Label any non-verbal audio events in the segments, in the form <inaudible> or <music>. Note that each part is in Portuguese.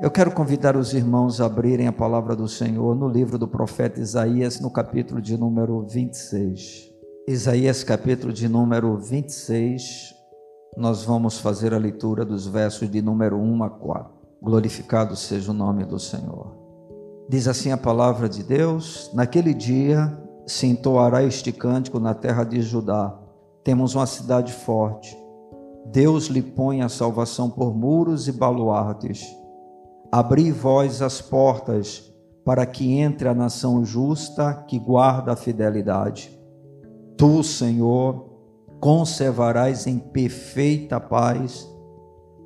Eu quero convidar os irmãos a abrirem a palavra do Senhor no livro do profeta Isaías, no capítulo de número 26. Isaías, capítulo de número 26, nós vamos fazer a leitura dos versos de número 1 a 4. Glorificado seja o nome do Senhor. Diz assim a palavra de Deus: Naquele dia se entoará este cântico na terra de Judá. Temos uma cidade forte. Deus lhe põe a salvação por muros e baluartes Abri vós as portas, para que entre a nação justa que guarda a fidelidade. Tu, Senhor, conservarás em perfeita paz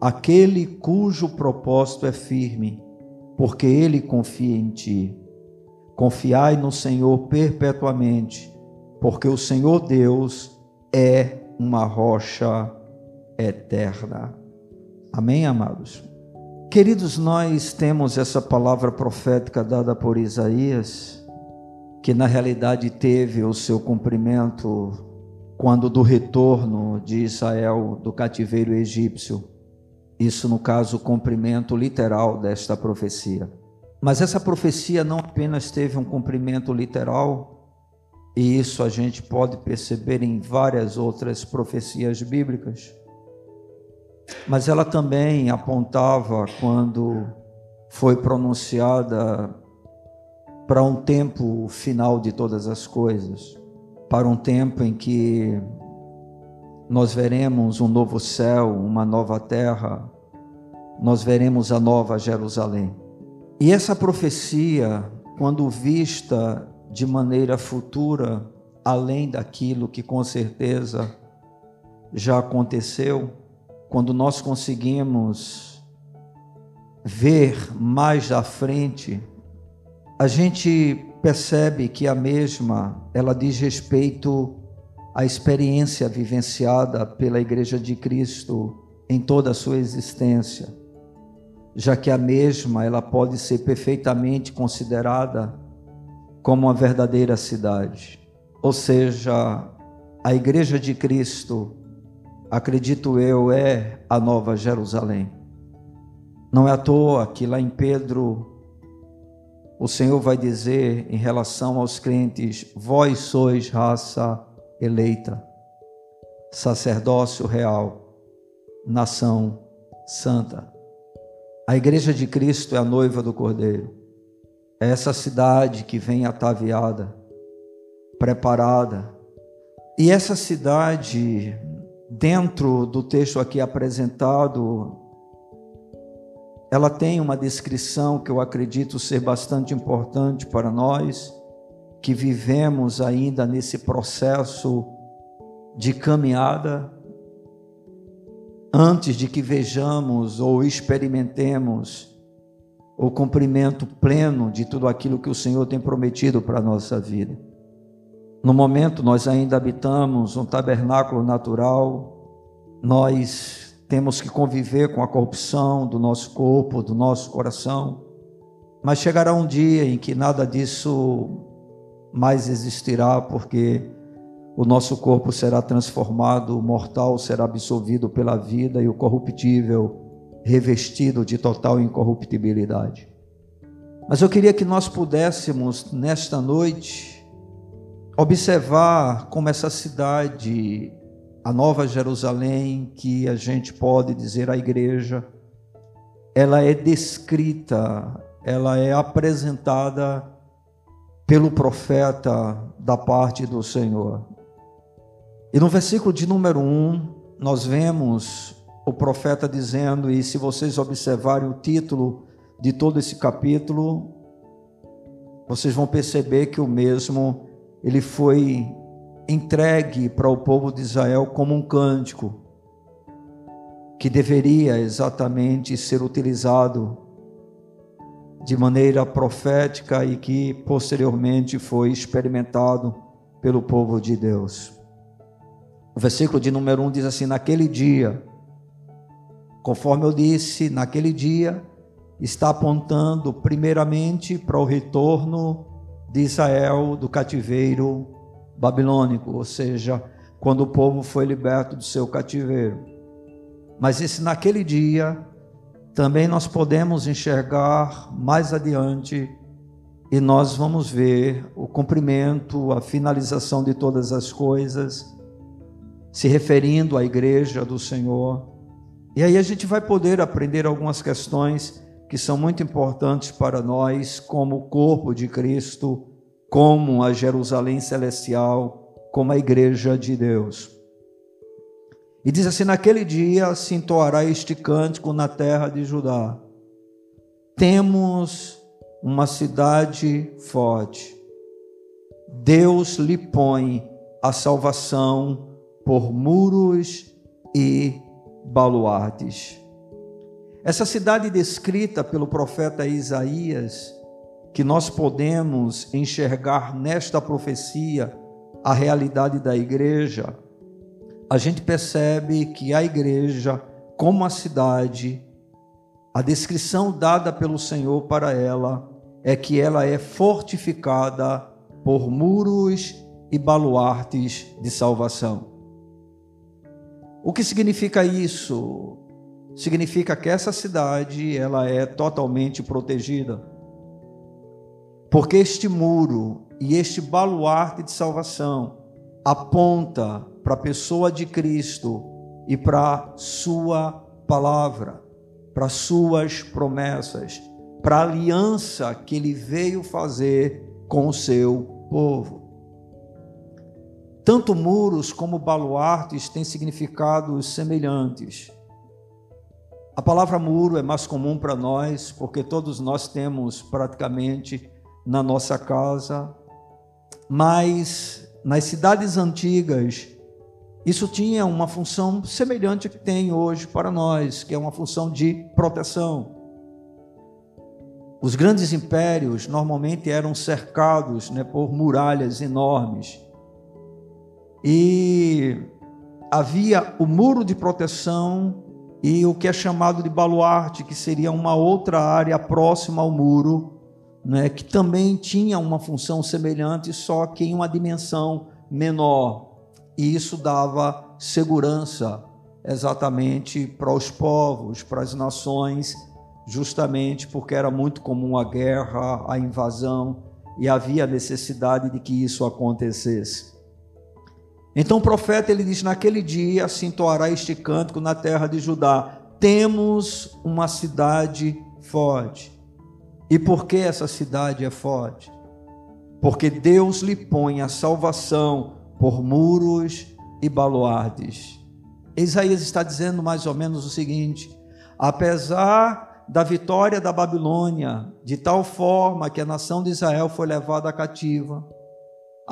aquele cujo propósito é firme, porque ele confia em ti. Confiai no Senhor perpetuamente, porque o Senhor Deus é uma rocha eterna. Amém, amados? Queridos, nós temos essa palavra profética dada por Isaías, que na realidade teve o seu cumprimento quando do retorno de Israel do cativeiro egípcio. Isso, no caso, o cumprimento literal desta profecia. Mas essa profecia não apenas teve um cumprimento literal, e isso a gente pode perceber em várias outras profecias bíblicas mas ela também apontava quando foi pronunciada para um tempo final de todas as coisas, para um tempo em que nós veremos um novo céu, uma nova terra, nós veremos a nova Jerusalém. E essa profecia, quando vista de maneira futura, além daquilo que com certeza já aconteceu, quando nós conseguimos ver mais à frente, a gente percebe que a mesma, ela diz respeito à experiência vivenciada pela Igreja de Cristo em toda a sua existência, já que a mesma, ela pode ser perfeitamente considerada como uma verdadeira cidade. Ou seja, a Igreja de Cristo acredito eu, é a Nova Jerusalém. Não é à toa que lá em Pedro, o Senhor vai dizer em relação aos crentes: Vós sois raça eleita, sacerdócio real, nação santa. A igreja de Cristo é a noiva do Cordeiro. É essa cidade que vem ataviada, preparada. E essa cidade dentro do texto aqui apresentado, ela tem uma descrição que eu acredito ser bastante importante para nós que vivemos ainda nesse processo de caminhada antes de que vejamos ou experimentemos o cumprimento pleno de tudo aquilo que o Senhor tem prometido para a nossa vida. No momento, nós ainda habitamos um tabernáculo natural, nós temos que conviver com a corrupção do nosso corpo, do nosso coração, mas chegará um dia em que nada disso mais existirá, porque o nosso corpo será transformado, o mortal será absolvido pela vida e o corruptível revestido de total incorruptibilidade. Mas eu queria que nós pudéssemos, nesta noite, observar como essa cidade, a Nova Jerusalém, que a gente pode dizer a igreja, ela é descrita, ela é apresentada pelo profeta da parte do Senhor. E no versículo de número 1, nós vemos o profeta dizendo, e se vocês observarem o título de todo esse capítulo, vocês vão perceber que o mesmo ele foi entregue para o povo de Israel como um cântico que deveria exatamente ser utilizado de maneira profética e que posteriormente foi experimentado pelo povo de Deus. O versículo de número 1 diz assim: Naquele dia, conforme eu disse, naquele dia, está apontando primeiramente para o retorno de Israel do cativeiro babilônico, ou seja, quando o povo foi liberto do seu cativeiro. Mas esse naquele dia também nós podemos enxergar mais adiante e nós vamos ver o cumprimento, a finalização de todas as coisas, se referindo à igreja do Senhor. E aí a gente vai poder aprender algumas questões que são muito importantes para nós, como corpo de Cristo, como a Jerusalém celestial, como a igreja de Deus. E diz assim: naquele dia se entoará este cântico na terra de Judá. Temos uma cidade forte. Deus lhe põe a salvação por muros e baluartes. Essa cidade descrita pelo profeta Isaías, que nós podemos enxergar nesta profecia a realidade da igreja, a gente percebe que a igreja, como a cidade, a descrição dada pelo Senhor para ela é que ela é fortificada por muros e baluartes de salvação. O que significa isso? Significa que essa cidade ela é totalmente protegida. Porque este muro e este baluarte de salvação aponta para a pessoa de Cristo e para sua palavra, para suas promessas para a aliança que ele veio fazer com o seu povo. Tanto muros como baluartes têm significados semelhantes. A palavra muro é mais comum para nós, porque todos nós temos praticamente na nossa casa, mas nas cidades antigas, isso tinha uma função semelhante que tem hoje para nós, que é uma função de proteção. Os grandes impérios normalmente eram cercados né, por muralhas enormes. E havia o muro de proteção e o que é chamado de baluarte, que seria uma outra área próxima ao muro, né, que também tinha uma função semelhante, só que em uma dimensão menor. E isso dava segurança exatamente para os povos, para as nações justamente porque era muito comum a guerra, a invasão e havia necessidade de que isso acontecesse. Então o profeta ele diz: naquele dia assim toará este cântico na terra de Judá. Temos uma cidade forte. E por que essa cidade é forte? Porque Deus lhe põe a salvação por muros e baluartes. Isaías está dizendo mais ou menos o seguinte: apesar da vitória da Babilônia, de tal forma que a nação de Israel foi levada cativa.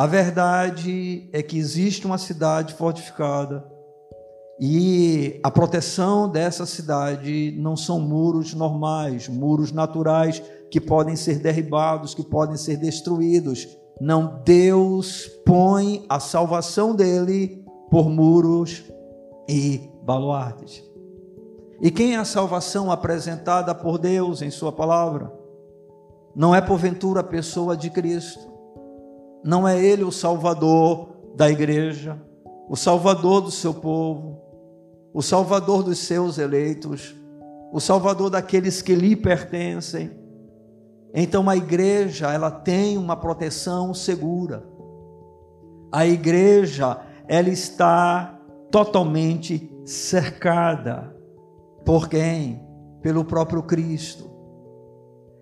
A verdade é que existe uma cidade fortificada e a proteção dessa cidade não são muros normais, muros naturais que podem ser derribados, que podem ser destruídos. Não, Deus põe a salvação dele por muros e baluartes. E quem é a salvação apresentada por Deus em Sua palavra? Não é porventura a pessoa de Cristo, não é Ele o Salvador da igreja, o Salvador do seu povo, o Salvador dos seus eleitos, o Salvador daqueles que lhe pertencem. Então a igreja, ela tem uma proteção segura. A igreja, ela está totalmente cercada por quem? Pelo próprio Cristo.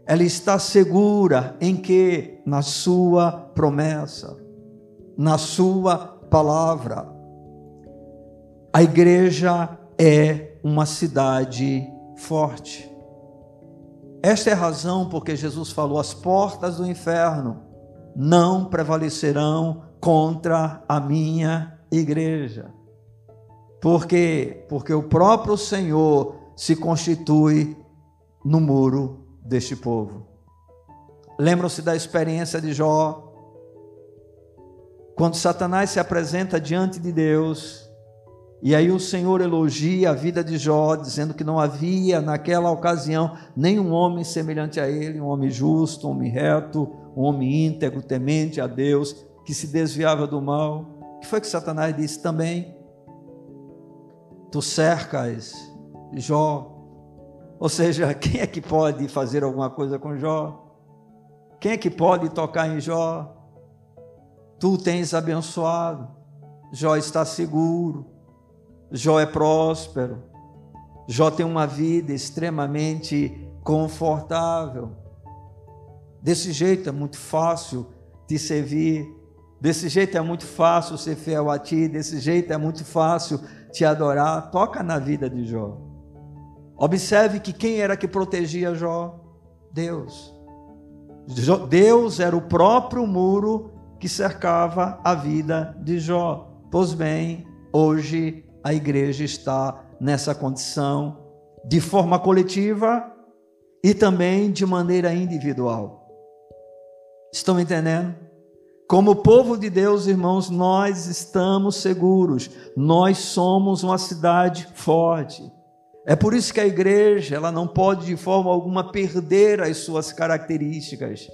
Ela está segura em que? Na sua promessa, na sua palavra. A igreja é uma cidade forte. Esta é a razão porque Jesus falou: as portas do inferno não prevalecerão contra a minha igreja. Por quê? Porque o próprio Senhor se constitui no muro deste povo. Lembram-se da experiência de Jó? Quando Satanás se apresenta diante de Deus, e aí o Senhor elogia a vida de Jó, dizendo que não havia naquela ocasião nenhum homem semelhante a ele, um homem justo, um homem reto, um homem íntegro, temente a Deus, que se desviava do mal. O que foi que Satanás disse também? Tu cercas Jó Ou seja, <laughs> quem é que pode fazer alguma coisa com Jó? Quem é que pode tocar em Jó? Tu tens abençoado, Jó está seguro, Jó é próspero, Jó tem uma vida extremamente confortável. Desse jeito é muito fácil te servir, desse jeito é muito fácil ser fiel a ti, desse jeito é muito fácil te adorar. Toca na vida de Jó. Observe que quem era que protegia Jó? Deus. Deus era o próprio muro que cercava a vida de Jó. Pois bem, hoje a igreja está nessa condição de forma coletiva e também de maneira individual. Estão entendendo? Como povo de Deus, irmãos, nós estamos seguros. Nós somos uma cidade forte. É por isso que a igreja, ela não pode de forma alguma perder as suas características.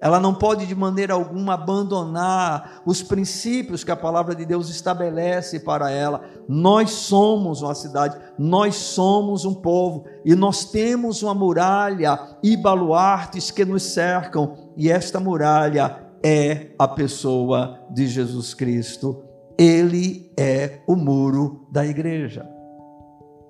Ela não pode de maneira alguma abandonar os princípios que a palavra de Deus estabelece para ela. Nós somos uma cidade, nós somos um povo e nós temos uma muralha e baluartes que nos cercam, e esta muralha é a pessoa de Jesus Cristo. Ele é o muro da igreja.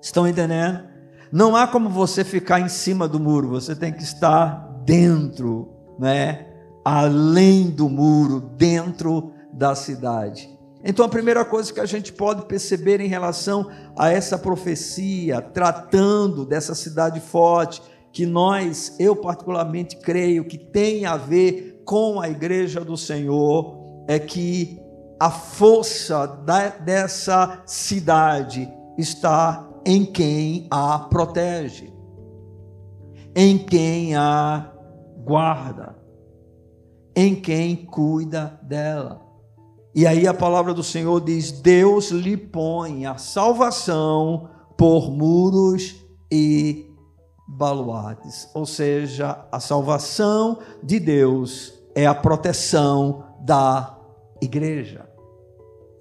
Estão entendendo? Não há como você ficar em cima do muro, você tem que estar dentro, né? Além do muro, dentro da cidade. Então, a primeira coisa que a gente pode perceber em relação a essa profecia, tratando dessa cidade forte, que nós, eu particularmente creio que tem a ver com a igreja do Senhor, é que a força da, dessa cidade está em quem a protege, em quem a guarda, em quem cuida dela. E aí a palavra do Senhor diz: Deus lhe põe a salvação por muros e baluartes. Ou seja, a salvação de Deus é a proteção da igreja.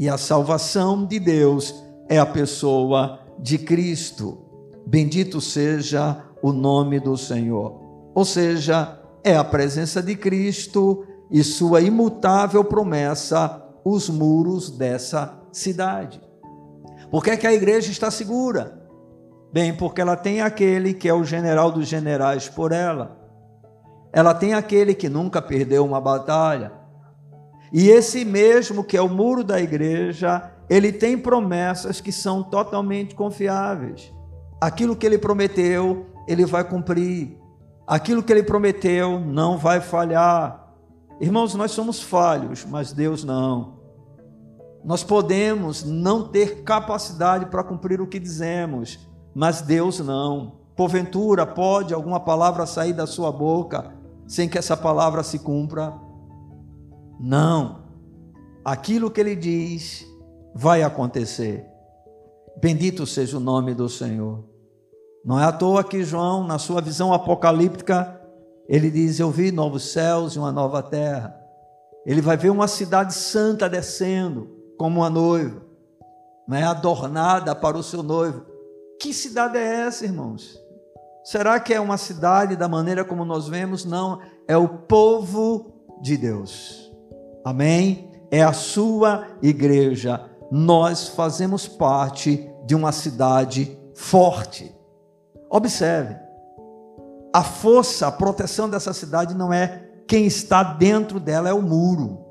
E a salvação de Deus é a pessoa de Cristo. Bendito seja o nome do Senhor. Ou seja, é a presença de Cristo e sua imutável promessa os muros dessa cidade. Por que, é que a igreja está segura? Bem, porque ela tem aquele que é o general dos generais por ela. Ela tem aquele que nunca perdeu uma batalha. E esse mesmo que é o muro da igreja ele tem promessas que são totalmente confiáveis. Aquilo que ele prometeu, ele vai cumprir. Aquilo que ele prometeu não vai falhar. Irmãos, nós somos falhos, mas Deus não. Nós podemos não ter capacidade para cumprir o que dizemos, mas Deus não. Porventura, pode alguma palavra sair da sua boca sem que essa palavra se cumpra? Não. Aquilo que ele diz, vai acontecer. Bendito seja o nome do Senhor. Não é à toa que João, na sua visão apocalíptica, ele diz: Eu vi novos céus e uma nova terra. Ele vai ver uma cidade santa descendo, como uma noiva, né, adornada para o seu noivo. Que cidade é essa, irmãos? Será que é uma cidade da maneira como nós vemos? Não, é o povo de Deus. Amém? É a sua igreja nós fazemos parte de uma cidade forte. Observe, a força, a proteção dessa cidade não é quem está dentro dela, é o muro.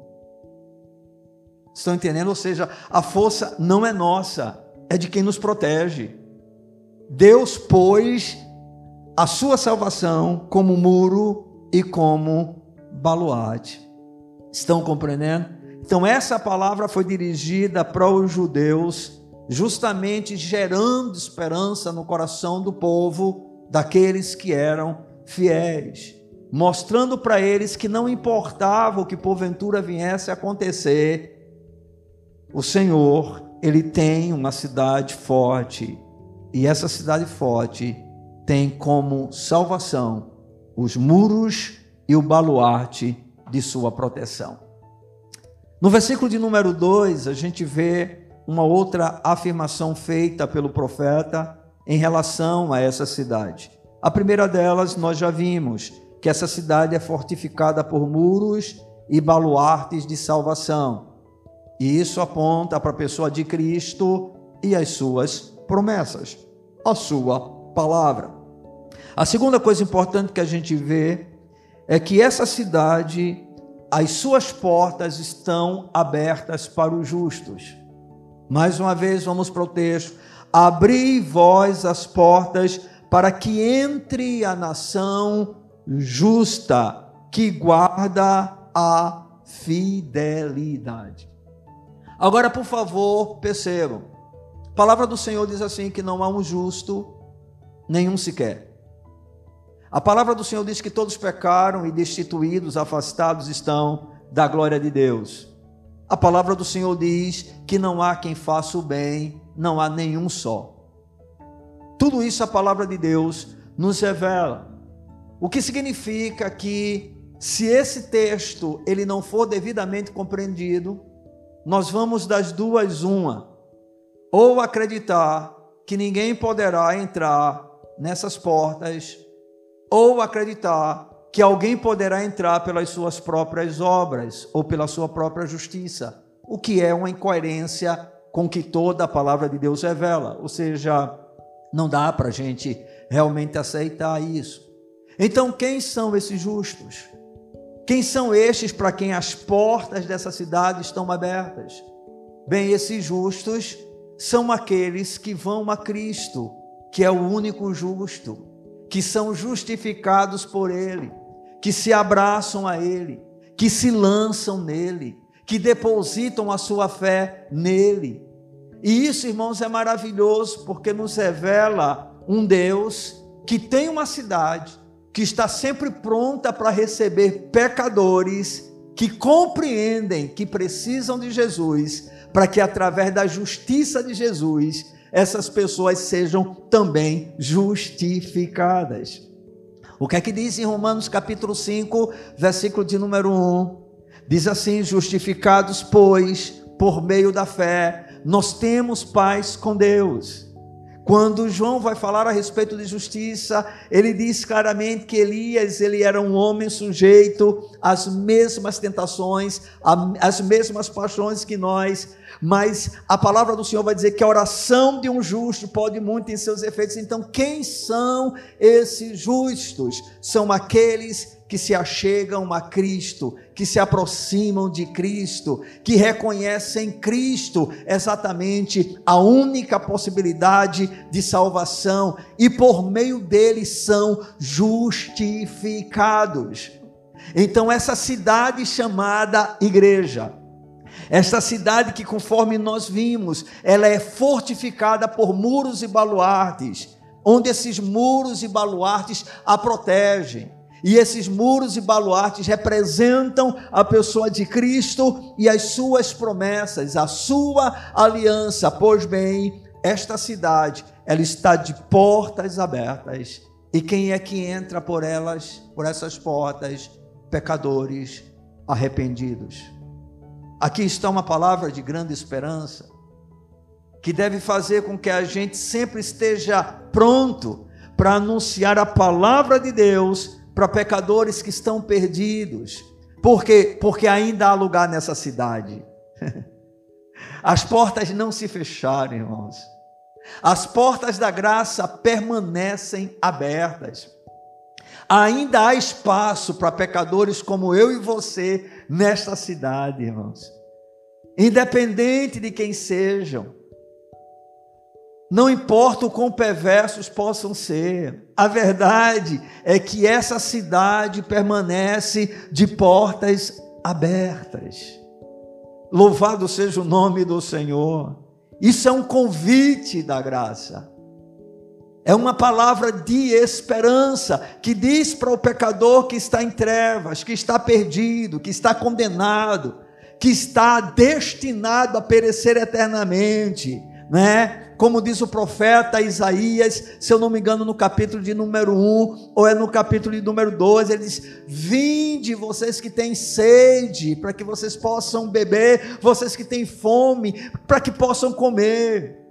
Estão entendendo? Ou seja, a força não é nossa, é de quem nos protege. Deus pôs a sua salvação como muro e como baluarte. Estão compreendendo? Então, essa palavra foi dirigida para os judeus, justamente gerando esperança no coração do povo, daqueles que eram fiéis, mostrando para eles que não importava o que porventura viesse a acontecer, o Senhor, ele tem uma cidade forte, e essa cidade forte tem como salvação os muros e o baluarte de sua proteção. No versículo de número 2, a gente vê uma outra afirmação feita pelo profeta, em relação a essa cidade. A primeira delas, nós já vimos que essa cidade é fortificada por muros e baluartes de salvação. E isso aponta para a pessoa de Cristo e as suas promessas, a sua palavra. A segunda coisa importante que a gente vê é que essa cidade, as suas portas estão abertas para os justos. Mais uma vez, vamos para o texto. Abri vós as portas para que entre a nação justa que guarda a fidelidade. Agora, por favor, percebam. A palavra do Senhor diz assim: que não há um justo, nenhum sequer. A palavra do Senhor diz que todos pecaram e destituídos, afastados estão da glória de Deus. A palavra do Senhor diz que não há quem faça o bem, não há nenhum só. Tudo isso a palavra de Deus nos revela. O que significa que se esse texto ele não for devidamente compreendido, nós vamos das duas uma, ou acreditar que ninguém poderá entrar nessas portas, ou acreditar que alguém poderá entrar pelas suas próprias obras ou pela sua própria justiça, o que é uma incoerência com que toda a palavra de Deus revela, ou seja, não dá para a gente realmente aceitar isso. Então, quem são esses justos? Quem são estes para quem as portas dessa cidade estão abertas? Bem, esses justos são aqueles que vão a Cristo, que é o único justo, que são justificados por Ele, que se abraçam a Ele, que se lançam nele, que depositam a sua fé nele. E isso, irmãos, é maravilhoso, porque nos revela um Deus que tem uma cidade que está sempre pronta para receber pecadores que compreendem que precisam de Jesus, para que através da justiça de Jesus, essas pessoas sejam também justificadas. O que é que diz em Romanos capítulo 5, versículo de número 1? Diz assim: Justificados, pois, por meio da fé, nós temos paz com Deus quando João vai falar a respeito de justiça, ele diz claramente que Elias ele era um homem sujeito às mesmas tentações, às mesmas paixões que nós, mas a palavra do Senhor vai dizer que a oração de um justo pode muito em seus efeitos. Então, quem são esses justos? São aqueles que se achegam a Cristo, que se aproximam de Cristo, que reconhecem Cristo exatamente a única possibilidade de salvação e por meio dele são justificados. Então, essa cidade chamada igreja, essa cidade que, conforme nós vimos, ela é fortificada por muros e baluartes, onde esses muros e baluartes a protegem e esses muros e baluartes representam a pessoa de Cristo e as suas promessas, a sua aliança. Pois bem, esta cidade, ela está de portas abertas. E quem é que entra por elas, por essas portas? Pecadores arrependidos. Aqui está uma palavra de grande esperança, que deve fazer com que a gente sempre esteja pronto para anunciar a palavra de Deus para pecadores que estão perdidos. Por quê? Porque ainda há lugar nessa cidade. <laughs> As portas não se fecharam, irmãos. As portas da graça permanecem abertas. Ainda há espaço para pecadores como eu e você nesta cidade, irmãos. Independente de quem sejam. Não importa o quão perversos possam ser, a verdade é que essa cidade permanece de portas abertas. Louvado seja o nome do Senhor. Isso é um convite da graça. É uma palavra de esperança que diz para o pecador que está em trevas, que está perdido, que está condenado, que está destinado a perecer eternamente, né? como diz o profeta Isaías, se eu não me engano, no capítulo de número 1, ou é no capítulo de número 2, ele diz: Vinde vocês que têm sede, para que vocês possam beber, vocês que têm fome, para que possam comer.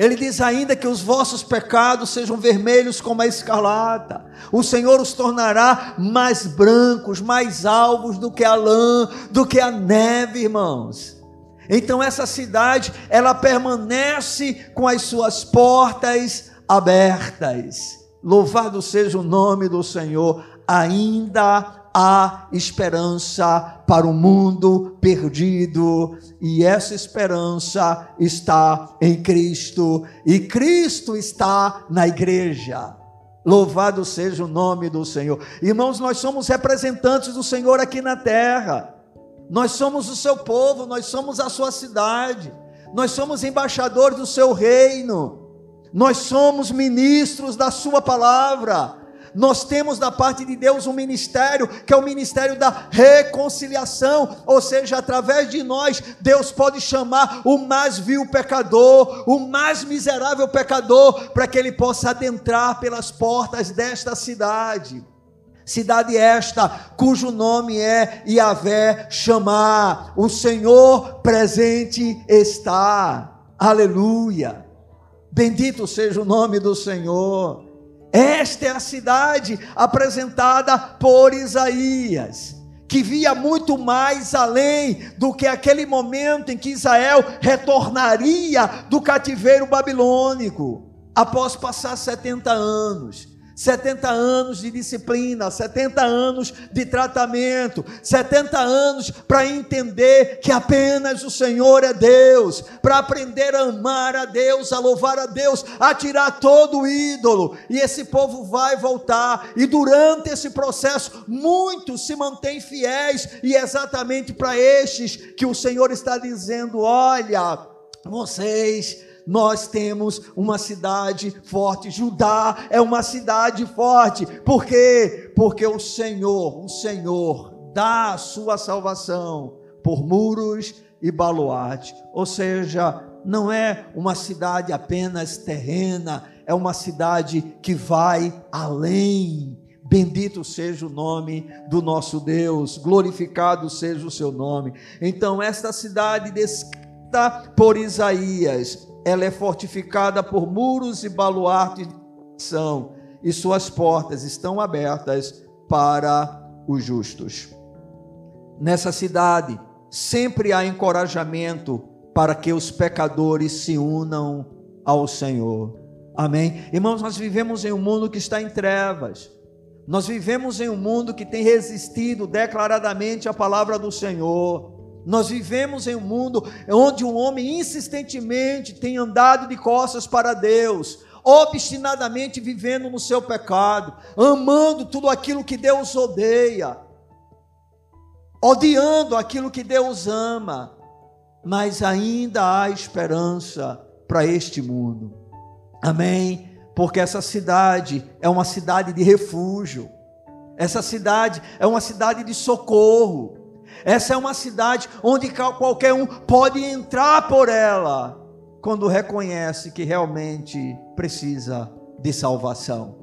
Ele diz ainda que os vossos pecados sejam vermelhos como a escarlata. O Senhor os tornará mais brancos, mais alvos do que a lã, do que a neve, irmãos. Então essa cidade, ela permanece com as suas portas abertas. Louvado seja o nome do Senhor. Ainda há esperança para o mundo perdido, e essa esperança está em Cristo, e Cristo está na igreja. Louvado seja o nome do Senhor. Irmãos, nós somos representantes do Senhor aqui na terra. Nós somos o seu povo, nós somos a sua cidade. Nós somos embaixadores do seu reino. Nós somos ministros da sua palavra. Nós temos da parte de Deus um ministério, que é o ministério da reconciliação, ou seja, através de nós, Deus pode chamar o mais vil pecador, o mais miserável pecador, para que ele possa adentrar pelas portas desta cidade. Cidade esta, cujo nome é Yahvé chamar, o Senhor presente está. Aleluia. Bendito seja o nome do Senhor. Esta é a cidade apresentada por Isaías, que via muito mais além do que aquele momento em que Israel retornaria do cativeiro babilônico, após passar 70 anos. 70 anos de disciplina, 70 anos de tratamento, 70 anos para entender que apenas o Senhor é Deus, para aprender a amar a Deus, a louvar a Deus, a tirar todo o ídolo, e esse povo vai voltar, e durante esse processo, muitos se mantêm fiéis, e é exatamente para estes que o Senhor está dizendo: olha, vocês nós temos uma cidade forte. Judá é uma cidade forte. Por quê? Porque o Senhor, o Senhor dá a sua salvação por muros e baluarte. Ou seja, não é uma cidade apenas terrena, é uma cidade que vai além. Bendito seja o nome do nosso Deus, glorificado seja o seu nome. Então, esta cidade descrita por Isaías, ela é fortificada por muros e baluartes de são e suas portas estão abertas para os justos. Nessa cidade sempre há encorajamento para que os pecadores se unam ao Senhor. Amém. Irmãos, nós vivemos em um mundo que está em trevas. Nós vivemos em um mundo que tem resistido declaradamente à palavra do Senhor. Nós vivemos em um mundo onde um homem insistentemente tem andado de costas para Deus, obstinadamente vivendo no seu pecado, amando tudo aquilo que Deus odeia, odiando aquilo que Deus ama, mas ainda há esperança para este mundo. Amém? Porque essa cidade é uma cidade de refúgio. Essa cidade é uma cidade de socorro. Essa é uma cidade onde qualquer um pode entrar por ela quando reconhece que realmente precisa de salvação.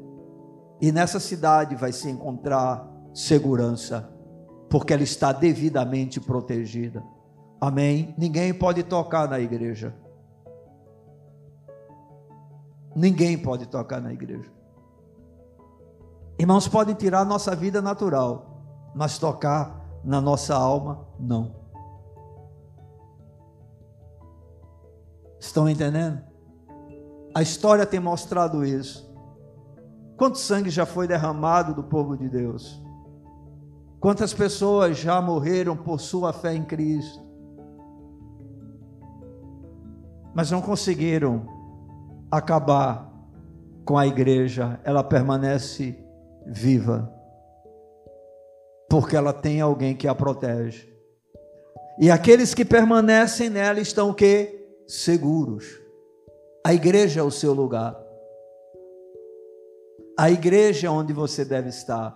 E nessa cidade vai se encontrar segurança, porque ela está devidamente protegida. Amém? Ninguém pode tocar na igreja. Ninguém pode tocar na igreja. Irmãos, podem tirar nossa vida natural, mas tocar na nossa alma, não. Estão entendendo? A história tem mostrado isso. Quanto sangue já foi derramado do povo de Deus? Quantas pessoas já morreram por sua fé em Cristo? Mas não conseguiram acabar com a igreja, ela permanece viva porque ela tem alguém que a protege. E aqueles que permanecem nela estão o quê? Seguros. A igreja é o seu lugar. A igreja é onde você deve estar.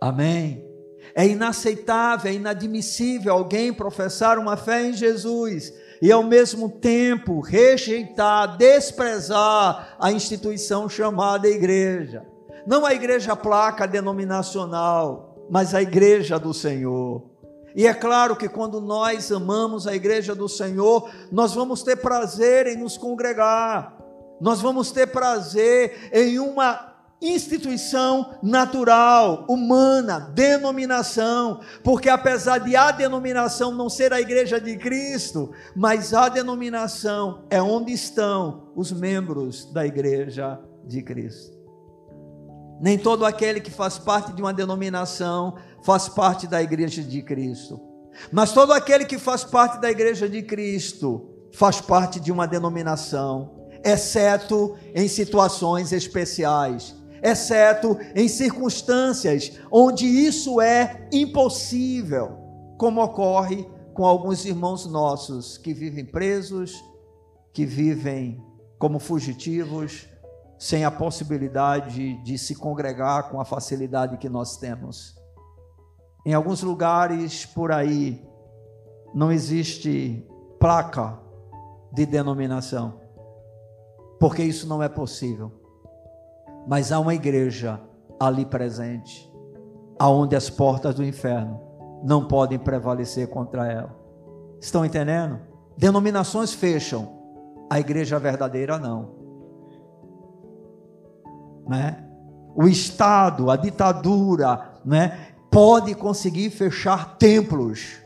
Amém. É inaceitável, é inadmissível alguém professar uma fé em Jesus e ao mesmo tempo rejeitar, desprezar a instituição chamada igreja. Não a igreja placa denominacional, mas a igreja do Senhor. E é claro que quando nós amamos a igreja do Senhor, nós vamos ter prazer em nos congregar, nós vamos ter prazer em uma instituição natural, humana, denominação, porque apesar de a denominação não ser a igreja de Cristo, mas a denominação é onde estão os membros da igreja de Cristo. Nem todo aquele que faz parte de uma denominação faz parte da igreja de Cristo. Mas todo aquele que faz parte da igreja de Cristo faz parte de uma denominação, exceto em situações especiais, exceto em circunstâncias onde isso é impossível, como ocorre com alguns irmãos nossos que vivem presos, que vivem como fugitivos, sem a possibilidade de se congregar com a facilidade que nós temos. Em alguns lugares por aí não existe placa de denominação, porque isso não é possível. Mas há uma igreja ali presente, aonde as portas do inferno não podem prevalecer contra ela. Estão entendendo? Denominações fecham, a igreja verdadeira não né? O Estado, a ditadura, né? Pode conseguir fechar templos,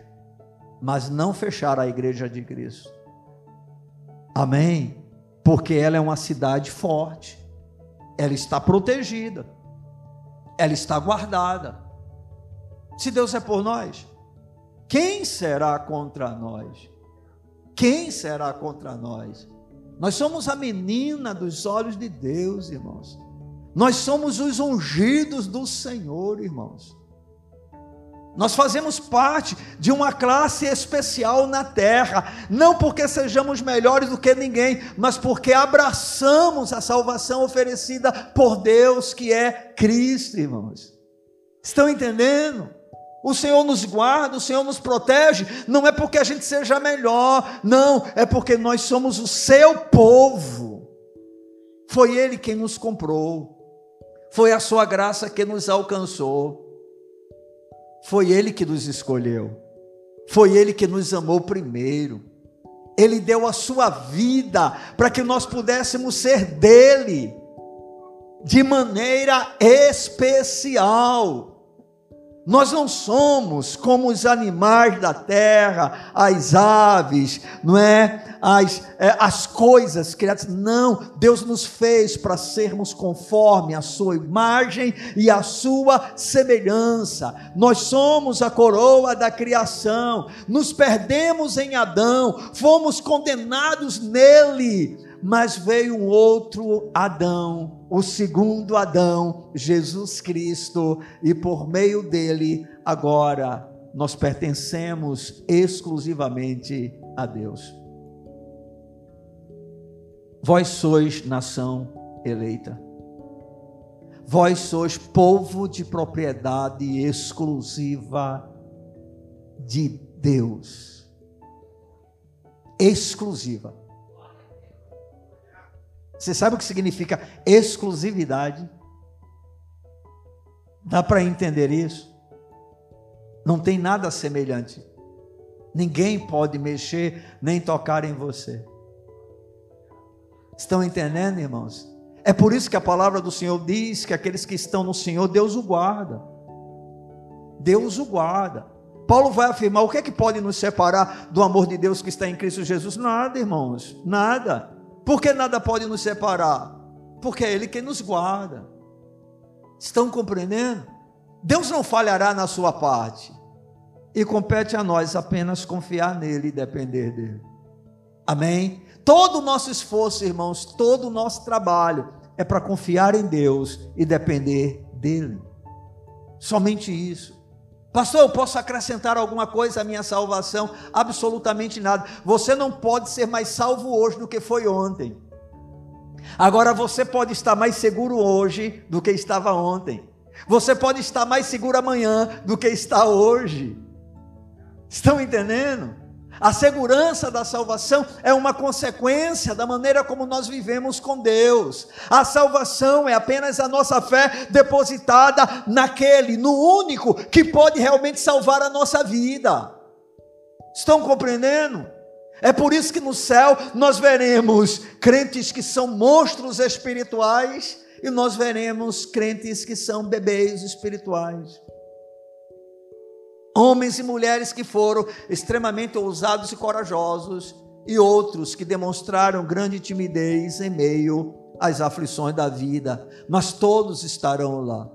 mas não fechar a igreja de Cristo. Amém? Porque ela é uma cidade forte, ela está protegida, ela está guardada. Se Deus é por nós, quem será contra nós? Quem será contra nós? Nós somos a menina dos olhos de Deus, irmãos. Nós somos os ungidos do Senhor, irmãos. Nós fazemos parte de uma classe especial na terra, não porque sejamos melhores do que ninguém, mas porque abraçamos a salvação oferecida por Deus, que é Cristo, irmãos. Estão entendendo? O Senhor nos guarda, o Senhor nos protege, não é porque a gente seja melhor, não, é porque nós somos o seu povo. Foi Ele quem nos comprou. Foi a sua graça que nos alcançou. Foi Ele que nos escolheu. Foi Ele que nos amou primeiro. Ele deu a sua vida para que nós pudéssemos ser dele de maneira especial. Nós não somos como os animais da terra, as aves, não é? As, é, as coisas criadas. Não, Deus nos fez para sermos conforme a sua imagem e a sua semelhança. Nós somos a coroa da criação. Nos perdemos em Adão, fomos condenados nele mas veio um outro Adão, o segundo Adão, Jesus Cristo, e por meio dele, agora nós pertencemos exclusivamente a Deus. Vós sois nação eleita. Vós sois povo de propriedade exclusiva de Deus. Exclusiva. Você sabe o que significa exclusividade? Dá para entender isso? Não tem nada semelhante. Ninguém pode mexer nem tocar em você. Estão entendendo, irmãos? É por isso que a palavra do Senhor diz que aqueles que estão no Senhor, Deus o guarda. Deus o guarda. Paulo vai afirmar: o que é que pode nos separar do amor de Deus que está em Cristo Jesus? Nada, irmãos, nada. Porque nada pode nos separar? Porque é Ele quem nos guarda. Estão compreendendo? Deus não falhará na sua parte. E compete a nós apenas confiar nele e depender dele. Amém? Todo o nosso esforço, irmãos, todo o nosso trabalho é para confiar em Deus e depender dele. Somente isso. Pastor, eu posso acrescentar alguma coisa à minha salvação? Absolutamente nada. Você não pode ser mais salvo hoje do que foi ontem. Agora você pode estar mais seguro hoje do que estava ontem. Você pode estar mais seguro amanhã do que está hoje. Estão entendendo? A segurança da salvação é uma consequência da maneira como nós vivemos com Deus. A salvação é apenas a nossa fé depositada naquele, no único que pode realmente salvar a nossa vida. Estão compreendendo? É por isso que no céu nós veremos crentes que são monstros espirituais e nós veremos crentes que são bebês espirituais. Homens e mulheres que foram extremamente ousados e corajosos, e outros que demonstraram grande timidez em meio às aflições da vida, mas todos estarão lá.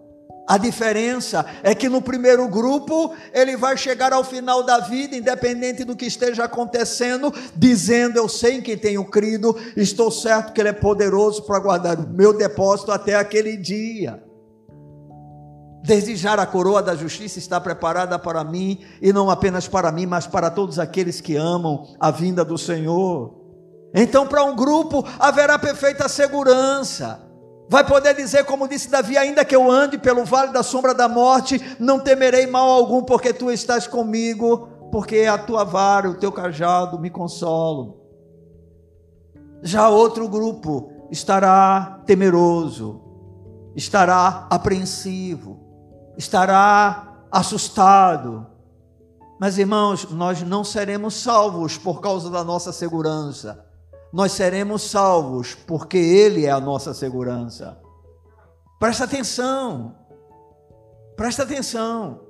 A diferença é que no primeiro grupo ele vai chegar ao final da vida, independente do que esteja acontecendo, dizendo: Eu sei em quem tenho crido, estou certo que Ele é poderoso para guardar o meu depósito até aquele dia. Desde já a coroa da justiça está preparada para mim, e não apenas para mim, mas para todos aqueles que amam a vinda do Senhor. Então, para um grupo haverá perfeita segurança. Vai poder dizer, como disse Davi: ainda que eu ande pelo vale da sombra da morte, não temerei mal algum, porque tu estás comigo, porque a tua vara, o teu cajado me consolam. Já outro grupo estará temeroso, estará apreensivo, estará assustado. Mas irmãos, nós não seremos salvos por causa da nossa segurança. Nós seremos salvos porque Ele é a nossa segurança. Presta atenção. Presta atenção.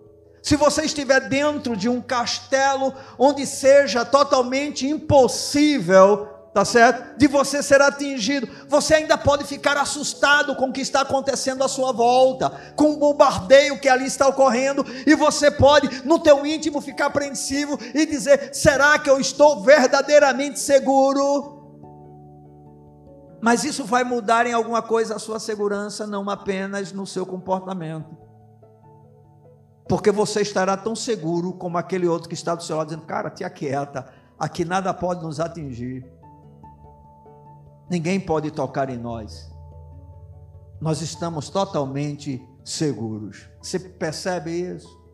Se você estiver dentro de um castelo onde seja totalmente impossível tá certo? De você ser atingido. Você ainda pode ficar assustado com o que está acontecendo à sua volta, com o bombardeio que ali está ocorrendo, e você pode, no teu íntimo, ficar apreensivo e dizer: será que eu estou verdadeiramente seguro? Mas isso vai mudar em alguma coisa a sua segurança, não apenas no seu comportamento. Porque você estará tão seguro como aquele outro que está do seu lado dizendo: Cara, te aquieta, aqui nada pode nos atingir. Ninguém pode tocar em nós. Nós estamos totalmente seguros. Você percebe isso?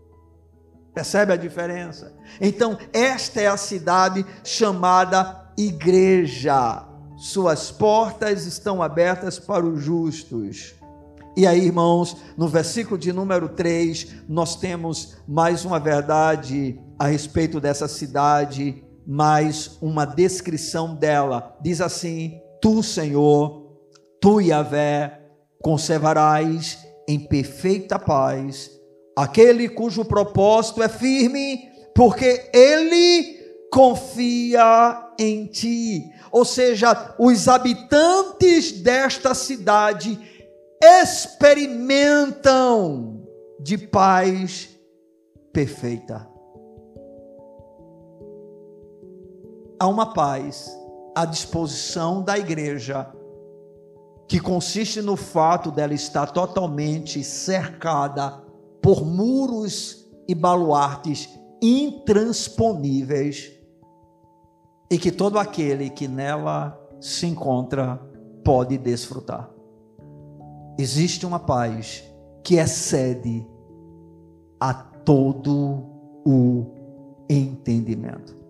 Percebe a diferença? Então, esta é a cidade chamada igreja. Suas portas estão abertas para os justos. E aí, irmãos, no versículo de número 3, nós temos mais uma verdade a respeito dessa cidade, mais uma descrição dela. Diz assim: Tu, Senhor, tu, Yahvé, conservarás em perfeita paz aquele cujo propósito é firme, porque ele confia em ti. Ou seja, os habitantes desta cidade experimentam de paz perfeita. Há uma paz à disposição da igreja, que consiste no fato dela estar totalmente cercada por muros e baluartes intransponíveis, e que todo aquele que nela se encontra pode desfrutar. Existe uma paz que excede a todo o entendimento.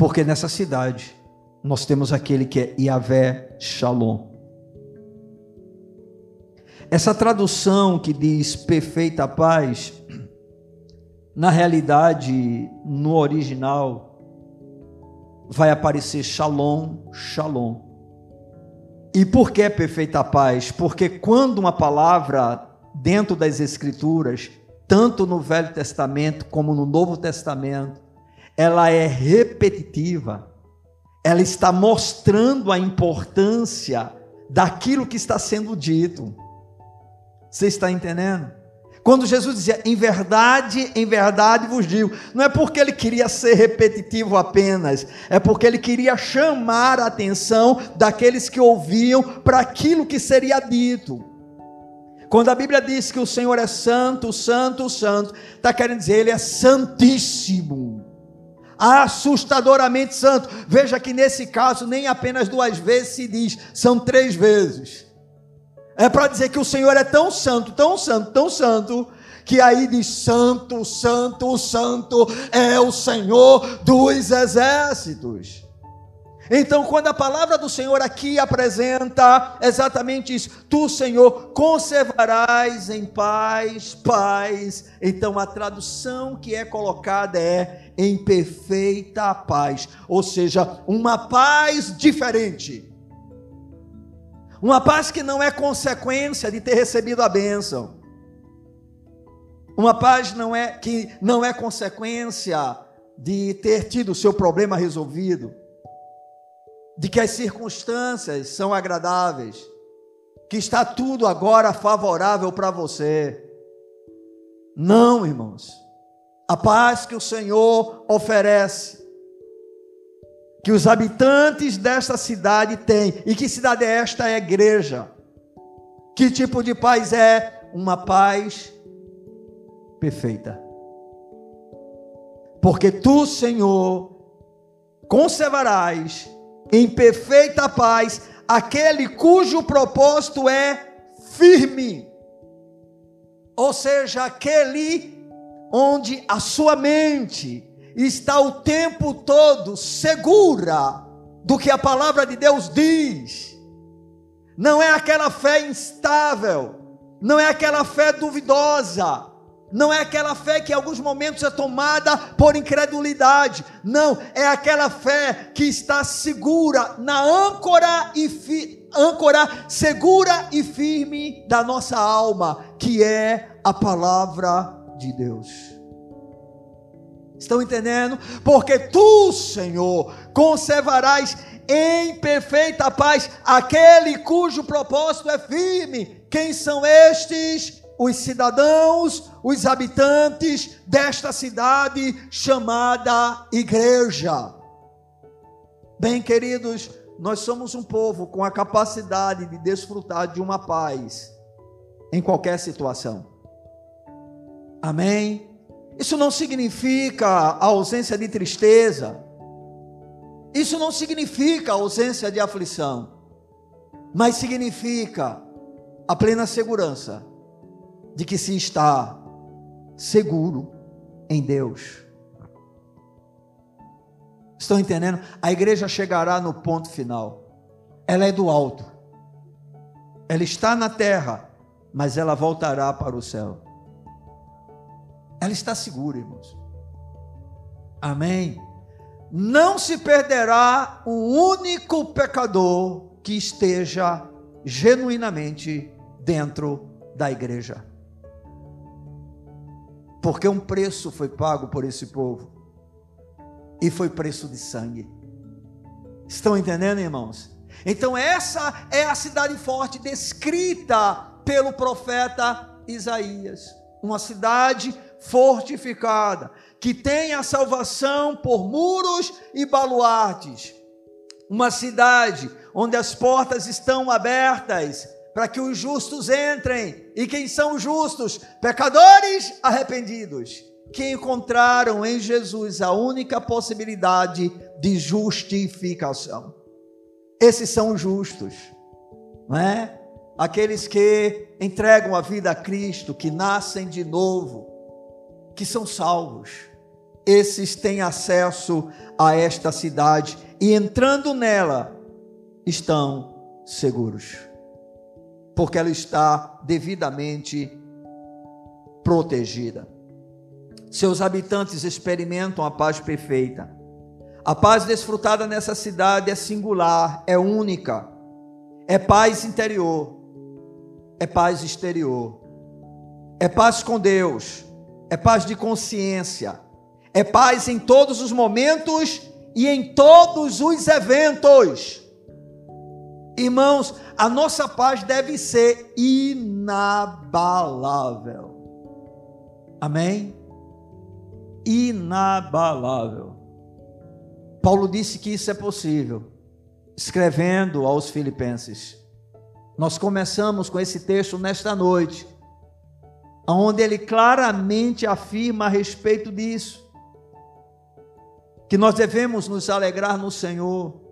Porque nessa cidade nós temos aquele que é Yahvé Shalom. Essa tradução que diz perfeita paz, na realidade, no original, vai aparecer Shalom, Shalom. E por que perfeita paz? Porque quando uma palavra dentro das Escrituras, tanto no Velho Testamento como no Novo Testamento, ela é repetitiva, ela está mostrando a importância daquilo que está sendo dito. Você está entendendo? Quando Jesus dizia, em verdade, em verdade vos digo, não é porque ele queria ser repetitivo apenas, é porque ele queria chamar a atenção daqueles que ouviam para aquilo que seria dito. Quando a Bíblia diz que o Senhor é santo, santo, santo, está querendo dizer, ele é santíssimo assustadoramente santo. Veja que nesse caso nem apenas duas vezes se diz, são três vezes. É para dizer que o Senhor é tão santo, tão santo, tão santo, que aí diz: Santo, Santo, Santo é o Senhor dos exércitos. Então, quando a palavra do Senhor aqui apresenta exatamente isso, tu, Senhor, conservarás em paz, paz. Então, a tradução que é colocada é em perfeita paz, ou seja, uma paz diferente. Uma paz que não é consequência de ter recebido a bênção. Uma paz não é que não é consequência de ter tido o seu problema resolvido de que as circunstâncias são agradáveis, que está tudo agora favorável para você. Não, irmãos. A paz que o Senhor oferece, que os habitantes desta cidade têm, e que cidade é esta? É igreja. Que tipo de paz é? Uma paz perfeita. Porque tu, Senhor, conservarás em perfeita paz aquele cujo propósito é firme. Ou seja, aquele onde a sua mente está o tempo todo segura do que a palavra de Deus diz. Não é aquela fé instável, não é aquela fé duvidosa, não é aquela fé que em alguns momentos é tomada por incredulidade. Não, é aquela fé que está segura na âncora e fi, âncora segura e firme da nossa alma, que é a palavra de Deus. Estão entendendo? Porque tu, Senhor, conservarás em perfeita paz aquele cujo propósito é firme. Quem são estes? Os cidadãos, os habitantes desta cidade chamada igreja. Bem, queridos, nós somos um povo com a capacidade de desfrutar de uma paz em qualquer situação. Amém? Isso não significa a ausência de tristeza. Isso não significa a ausência de aflição. Mas significa a plena segurança de que se está seguro em Deus. Estão entendendo? A igreja chegará no ponto final. Ela é do alto. Ela está na terra, mas ela voltará para o céu. Ela está segura, irmãos. Amém. Não se perderá um único pecador que esteja genuinamente dentro da igreja porque um preço foi pago por esse povo, e foi preço de sangue. Estão entendendo, irmãos? Então, essa é a cidade forte descrita pelo profeta Isaías. Uma cidade fortificada, que tem a salvação por muros e baluartes. Uma cidade onde as portas estão abertas para que os justos entrem. E quem são os justos? Pecadores arrependidos, que encontraram em Jesus a única possibilidade de justificação. Esses são os justos, não é? Aqueles que entregam a vida a Cristo, que nascem de novo, que são salvos. Esses têm acesso a esta cidade e entrando nela estão seguros porque ela está devidamente protegida. Seus habitantes experimentam a paz perfeita. A paz desfrutada nessa cidade é singular, é única. É paz interior, é paz exterior. É paz com Deus, é paz de consciência, é paz em todos os momentos e em todos os eventos. Irmãos, a nossa paz deve ser inabalável. Amém? Inabalável. Paulo disse que isso é possível, escrevendo aos Filipenses. Nós começamos com esse texto nesta noite, onde ele claramente afirma a respeito disso, que nós devemos nos alegrar no Senhor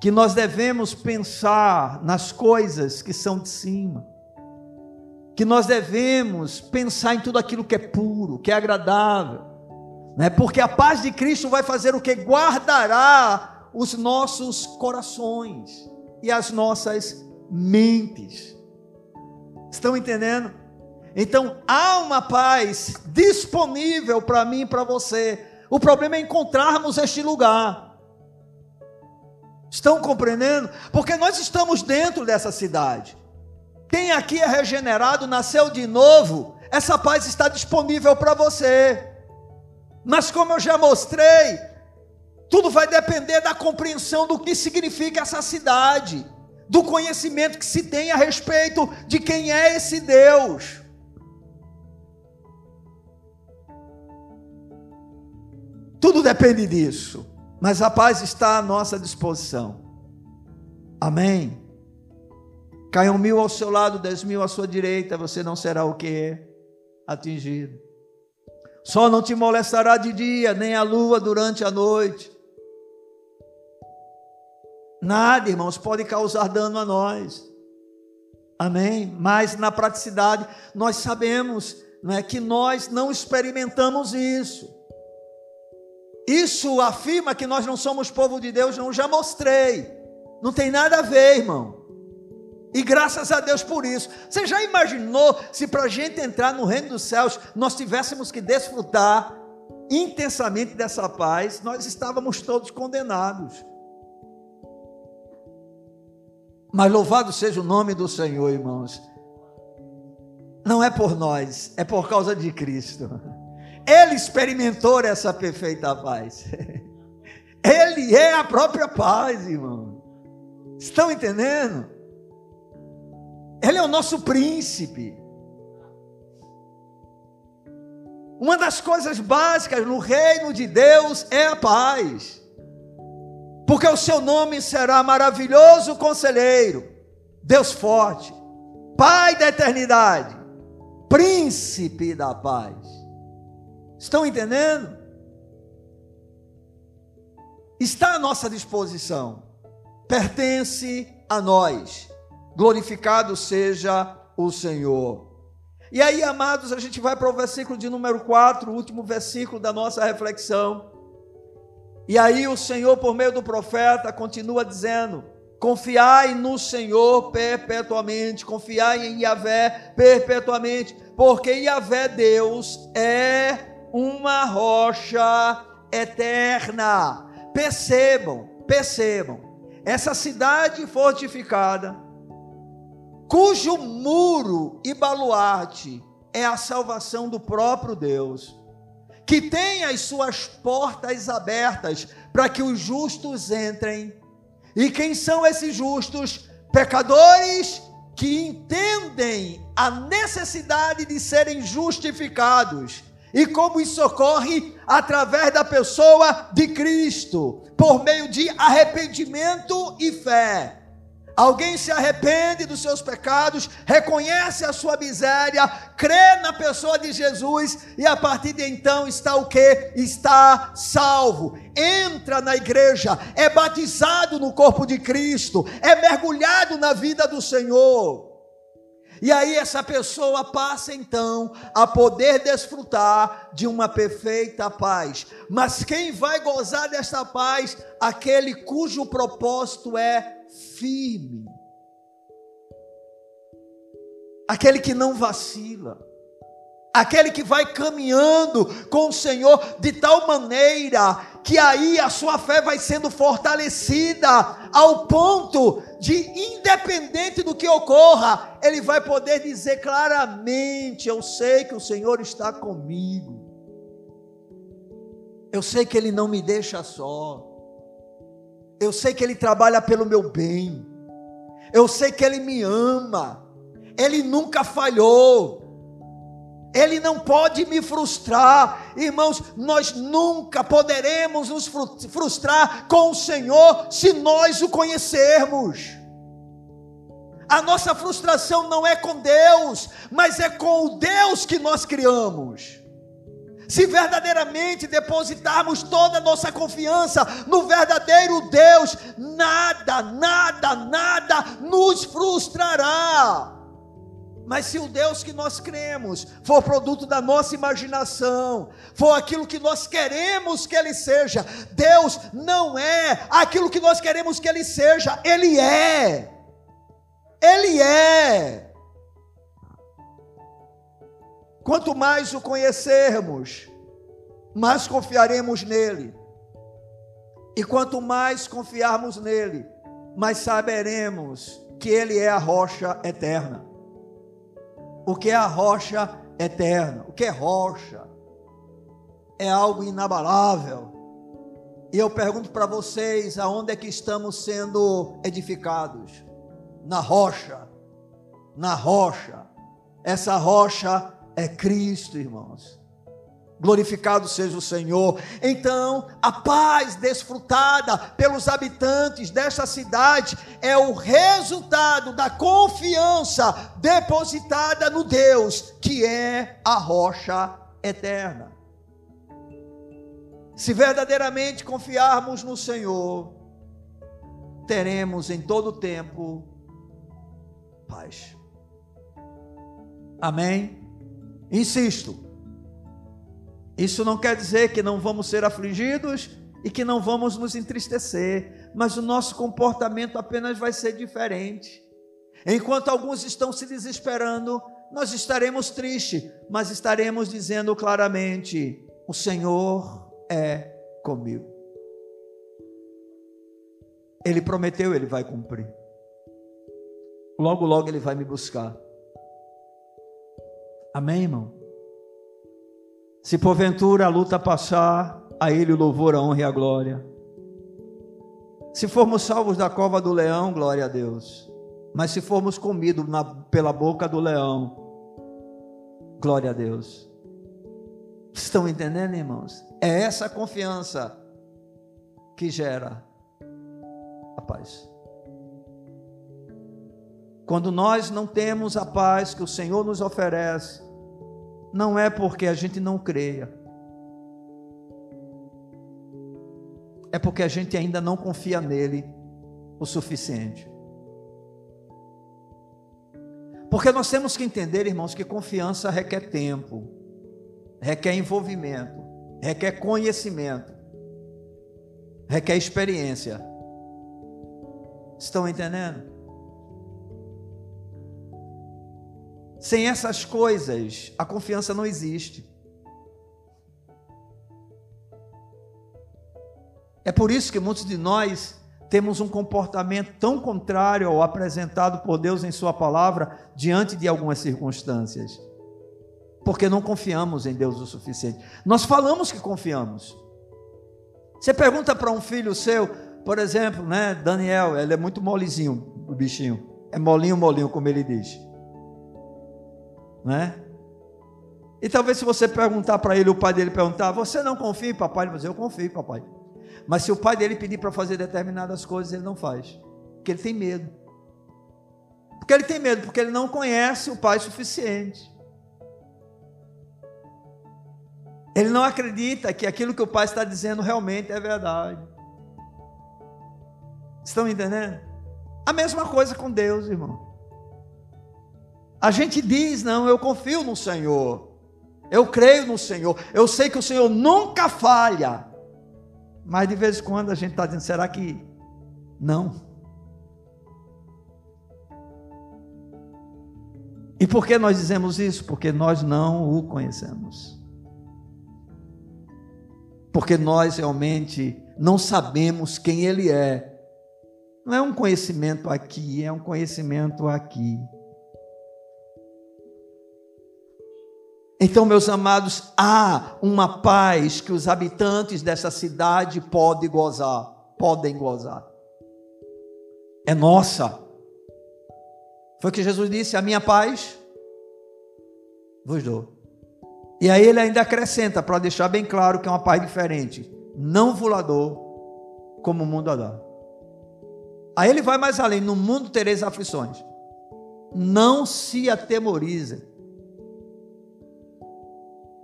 que nós devemos pensar nas coisas que são de cima, que nós devemos pensar em tudo aquilo que é puro, que é agradável, né? porque a paz de Cristo vai fazer o que? Guardará os nossos corações e as nossas mentes. Estão entendendo? Então há uma paz disponível para mim e para você. O problema é encontrarmos este lugar. Estão compreendendo? Porque nós estamos dentro dessa cidade. Quem aqui é regenerado, nasceu de novo, essa paz está disponível para você. Mas como eu já mostrei, tudo vai depender da compreensão do que significa essa cidade, do conhecimento que se tem a respeito de quem é esse Deus. Tudo depende disso, mas a paz está à nossa disposição. Amém. Caiam mil ao seu lado, dez mil à sua direita, você não será o que? Atingido. Só não te molestará de dia, nem a lua durante a noite. Nada, irmãos, pode causar dano a nós. Amém? Mas na praticidade, nós sabemos não é, que nós não experimentamos isso. Isso afirma que nós não somos povo de Deus, não já mostrei. Não tem nada a ver, irmão. E graças a Deus por isso. Você já imaginou se para a gente entrar no reino dos céus nós tivéssemos que desfrutar intensamente dessa paz? Nós estávamos todos condenados. Mas louvado seja o nome do Senhor, irmãos. Não é por nós, é por causa de Cristo. Ele experimentou essa perfeita paz. <laughs> Ele é a própria paz, irmão. Estão entendendo? Ele é o nosso príncipe. Uma das coisas básicas no reino de Deus é a paz. Porque o seu nome será maravilhoso conselheiro, Deus forte, Pai da eternidade, príncipe da paz. Estão entendendo? Está à nossa disposição, pertence a nós glorificado seja o Senhor. E aí, amados, a gente vai para o versículo de número 4, o último versículo da nossa reflexão. E aí o Senhor, por meio do profeta, continua dizendo: Confiai no Senhor perpetuamente, confiai em Yahvé perpetuamente, porque Yahvé Deus é uma rocha eterna. Percebam, percebam, essa cidade fortificada, cujo muro e baluarte é a salvação do próprio Deus, que tem as suas portas abertas para que os justos entrem. E quem são esses justos? Pecadores que entendem a necessidade de serem justificados. E como isso ocorre? Através da pessoa de Cristo, por meio de arrependimento e fé. Alguém se arrepende dos seus pecados, reconhece a sua miséria, crê na pessoa de Jesus e a partir de então está o que? Está salvo. Entra na igreja, é batizado no corpo de Cristo, é mergulhado na vida do Senhor. E aí essa pessoa passa então a poder desfrutar de uma perfeita paz. Mas quem vai gozar desta paz? Aquele cujo propósito é firme, aquele que não vacila, aquele que vai caminhando com o Senhor de tal maneira que aí a sua fé vai sendo fortalecida ao ponto de, independente do que ocorra, ele vai poder dizer claramente: Eu sei que o Senhor está comigo, eu sei que Ele não me deixa só. Eu sei que Ele trabalha pelo meu bem. Eu sei que Ele me ama. Ele nunca falhou. Ele não pode me frustrar. Irmãos, nós nunca poderemos nos frustrar com o Senhor se nós o conhecermos. A nossa frustração não é com Deus, mas é com o Deus que nós criamos. Se verdadeiramente depositarmos toda a nossa confiança no verdadeiro Deus, nada, nada, nada nos frustrará. Mas se o Deus que nós cremos for produto da nossa imaginação, for aquilo que nós queremos que Ele seja, Deus não é aquilo que nós queremos que Ele seja, Ele é. Ele é. Quanto mais o conhecermos, mais confiaremos nele. E quanto mais confiarmos nele, mais saberemos que ele é a rocha eterna. O que é a rocha eterna? O que é rocha? É algo inabalável. E eu pergunto para vocês, aonde é que estamos sendo edificados? Na rocha. Na rocha. Essa rocha é Cristo, irmãos. Glorificado seja o Senhor. Então, a paz desfrutada pelos habitantes desta cidade é o resultado da confiança depositada no Deus, que é a rocha eterna. Se verdadeiramente confiarmos no Senhor, teremos em todo tempo paz. Amém? Insisto, isso não quer dizer que não vamos ser afligidos e que não vamos nos entristecer, mas o nosso comportamento apenas vai ser diferente. Enquanto alguns estão se desesperando, nós estaremos tristes, mas estaremos dizendo claramente: o Senhor é comigo. Ele prometeu, ele vai cumprir. Logo, logo ele vai me buscar. Amém, irmão? Se porventura a luta passar, a Ele o louvor, a honra e a glória. Se formos salvos da cova do leão, glória a Deus. Mas se formos comidos na, pela boca do leão, glória a Deus. Estão entendendo, irmãos? É essa confiança que gera a paz. Quando nós não temos a paz que o Senhor nos oferece, não é porque a gente não creia, é porque a gente ainda não confia nele o suficiente. Porque nós temos que entender, irmãos, que confiança requer tempo, requer envolvimento, requer conhecimento, requer experiência. Estão entendendo? Sem essas coisas, a confiança não existe. É por isso que muitos de nós temos um comportamento tão contrário ao apresentado por Deus em Sua palavra diante de algumas circunstâncias. Porque não confiamos em Deus o suficiente. Nós falamos que confiamos. Você pergunta para um filho seu, por exemplo, né, Daniel, ele é muito molezinho, o bichinho. É molinho, molinho, como ele diz né? E talvez se você perguntar para ele, o pai dele perguntar, você não confia em papai? Ele vai dizer, eu confio em papai. Mas se o pai dele pedir para fazer determinadas coisas, ele não faz. Porque ele tem medo. Porque ele tem medo, porque ele não conhece o pai suficiente. Ele não acredita que aquilo que o pai está dizendo realmente é verdade. Estão entendendo? A mesma coisa com Deus, irmão. A gente diz, não, eu confio no Senhor, eu creio no Senhor, eu sei que o Senhor nunca falha, mas de vez em quando a gente está dizendo, será que não? E por que nós dizemos isso? Porque nós não o conhecemos. Porque nós realmente não sabemos quem Ele é. Não é um conhecimento aqui, é um conhecimento aqui. Então, meus amados, há uma paz que os habitantes dessa cidade podem gozar, podem gozar. É nossa. Foi o que Jesus disse: a minha paz vos dou. E aí ele ainda acrescenta, para deixar bem claro que é uma paz diferente. Não dou como o mundo a dá. Aí ele vai mais além: no mundo tereis aflições. Não se atemorizem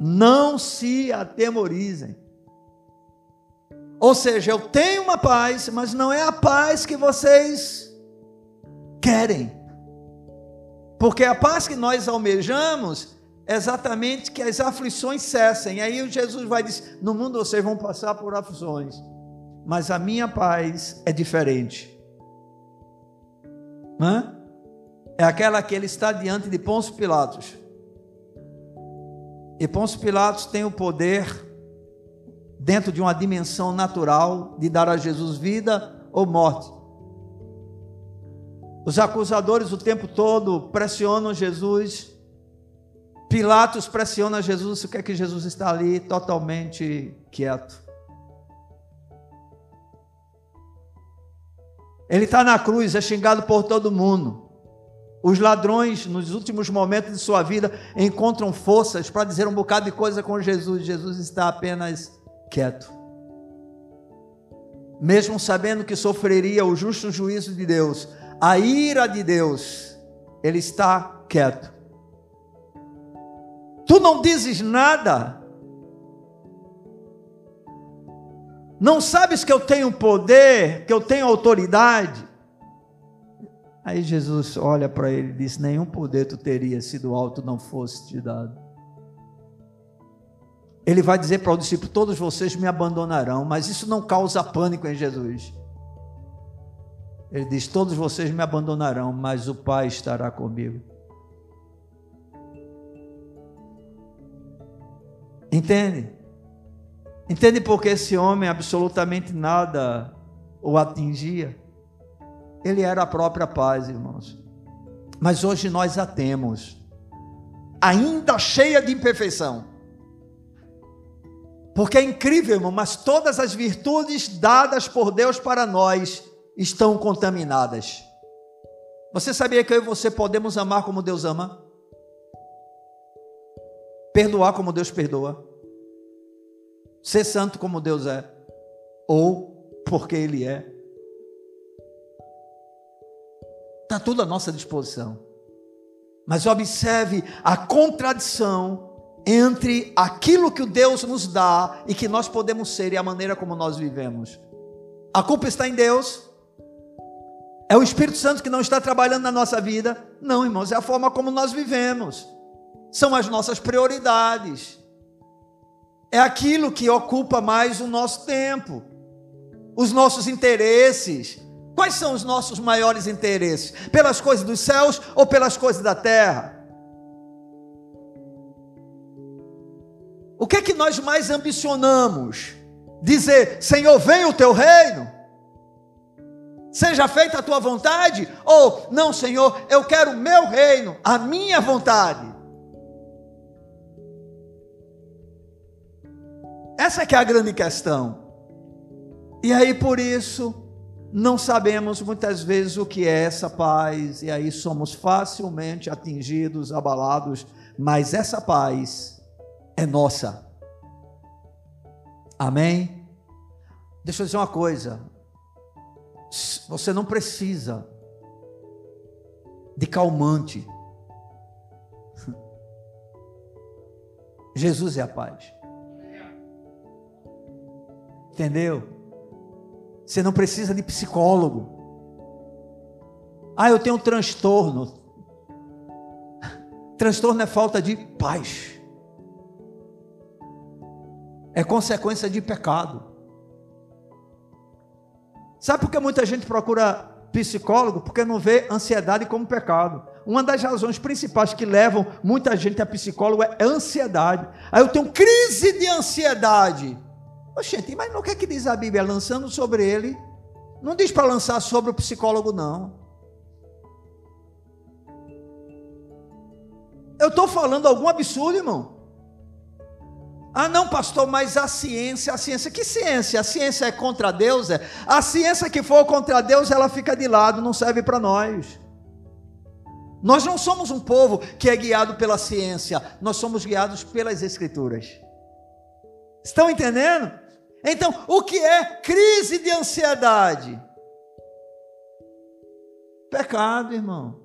não se atemorizem. Ou seja, eu tenho uma paz, mas não é a paz que vocês querem. Porque a paz que nós almejamos é exatamente que as aflições cessem. Aí Jesus vai dizer: No mundo vocês vão passar por aflições, mas a minha paz é diferente. Hã? É aquela que ele está diante de Pôncio Pilatos. E Pôncio Pilatos tem o poder, dentro de uma dimensão natural, de dar a Jesus vida ou morte. Os acusadores o tempo todo pressionam Jesus. Pilatos pressiona Jesus, o que é que Jesus está ali totalmente quieto. Ele está na cruz, é xingado por todo mundo. Os ladrões, nos últimos momentos de sua vida, encontram forças para dizer um bocado de coisa com Jesus. Jesus está apenas quieto. Mesmo sabendo que sofreria o justo juízo de Deus, a ira de Deus, ele está quieto. Tu não dizes nada. Não sabes que eu tenho poder, que eu tenho autoridade? Aí Jesus olha para ele e diz: Nenhum poder tu teria sido alto não fosse te dado. Ele vai dizer para o discípulo: Todos vocês me abandonarão, mas isso não causa pânico em Jesus. Ele diz: Todos vocês me abandonarão, mas o Pai estará comigo. Entende? Entende porque esse homem absolutamente nada o atingia? Ele era a própria paz, irmãos. Mas hoje nós a temos, ainda cheia de imperfeição. Porque é incrível, irmão, mas todas as virtudes dadas por Deus para nós estão contaminadas. Você sabia que eu e você podemos amar como Deus ama? Perdoar como Deus perdoa? Ser santo como Deus é? Ou porque Ele é? Está tudo à nossa disposição. Mas observe a contradição entre aquilo que o Deus nos dá e que nós podemos ser e a maneira como nós vivemos. A culpa está em Deus, é o Espírito Santo que não está trabalhando na nossa vida? Não, irmãos, é a forma como nós vivemos. São as nossas prioridades. É aquilo que ocupa mais o nosso tempo, os nossos interesses. Quais são os nossos maiores interesses? Pelas coisas dos céus ou pelas coisas da terra? O que é que nós mais ambicionamos? Dizer, Senhor, venha o teu reino? Seja feita a tua vontade, ou não, Senhor, eu quero o meu reino, a minha vontade. Essa que é a grande questão. E aí por isso não sabemos muitas vezes o que é essa paz, e aí somos facilmente atingidos, abalados, mas essa paz é nossa. Amém? Deixa eu dizer uma coisa. Você não precisa de calmante. <laughs> Jesus é a paz. Entendeu? Você não precisa de psicólogo. Ah, eu tenho um transtorno. <laughs> Transtorno é falta de paz. É consequência de pecado. Sabe por que muita gente procura psicólogo? Porque não vê ansiedade como pecado. Uma das razões principais que levam muita gente a psicólogo é ansiedade. Aí eu tenho crise de ansiedade. Oxente, mas o que é que diz a Bíblia? Lançando sobre ele. Não diz para lançar sobre o psicólogo, não. Eu estou falando algum absurdo, irmão? Ah, não, pastor, mas a ciência, a ciência, que ciência? A ciência é contra Deus? É? A ciência que for contra Deus, ela fica de lado, não serve para nós. Nós não somos um povo que é guiado pela ciência, nós somos guiados pelas Escrituras. Estão entendendo? Então, o que é crise de ansiedade? Pecado, irmão.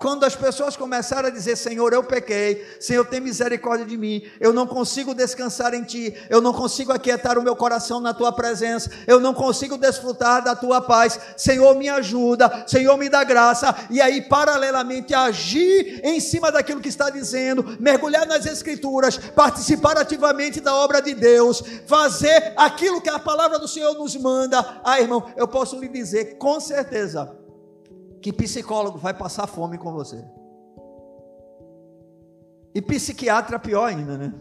Quando as pessoas começaram a dizer: Senhor, eu pequei, Senhor, tem misericórdia de mim, eu não consigo descansar em Ti, eu não consigo aquietar o meu coração na Tua presença, eu não consigo desfrutar da Tua paz, Senhor, me ajuda, Senhor, me dá graça, e aí, paralelamente, agir em cima daquilo que está dizendo, mergulhar nas Escrituras, participar ativamente da obra de Deus, fazer aquilo que a palavra do Senhor nos manda. Ah, irmão, eu posso lhe dizer com certeza que psicólogo vai passar fome com você. E psiquiatra pior ainda, né?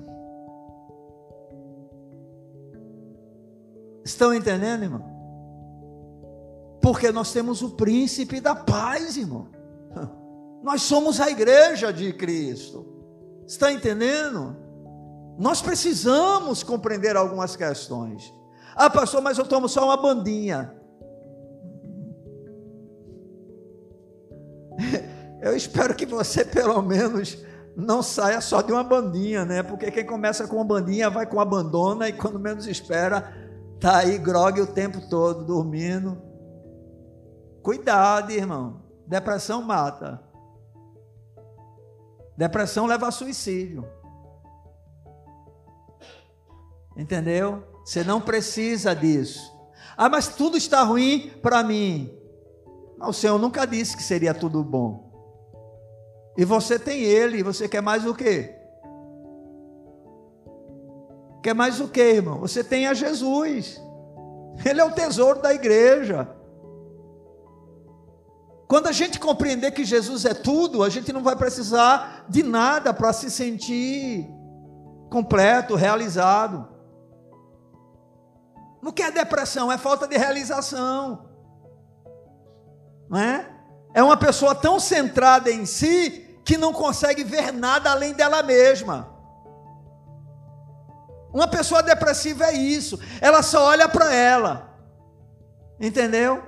Estão entendendo, irmão? Porque nós temos o príncipe da paz, irmão. <laughs> Nós somos a igreja de Cristo. Está entendendo? Nós precisamos compreender algumas questões. Ah, pastor, mas eu tomo só uma bandinha. <laughs> Eu espero que você, pelo menos, não saia só de uma bandinha, né? Porque quem começa com uma bandinha vai com abandona e quando menos espera, tá aí grogue o tempo todo, dormindo. Cuidado, irmão. Depressão mata. Depressão leva a suicídio. Entendeu? Você não precisa disso. Ah, mas tudo está ruim para mim. O Senhor nunca disse que seria tudo bom. E você tem Ele, e você quer mais o quê? Quer mais o quê, irmão? Você tem a Jesus. Ele é o tesouro da igreja. Quando a gente compreender que Jesus é tudo, a gente não vai precisar de nada para se sentir completo, realizado. O que é depressão? É falta de realização não é? É uma pessoa tão centrada em si que não consegue ver nada além dela mesma. Uma pessoa depressiva é isso, ela só olha para ela, entendeu?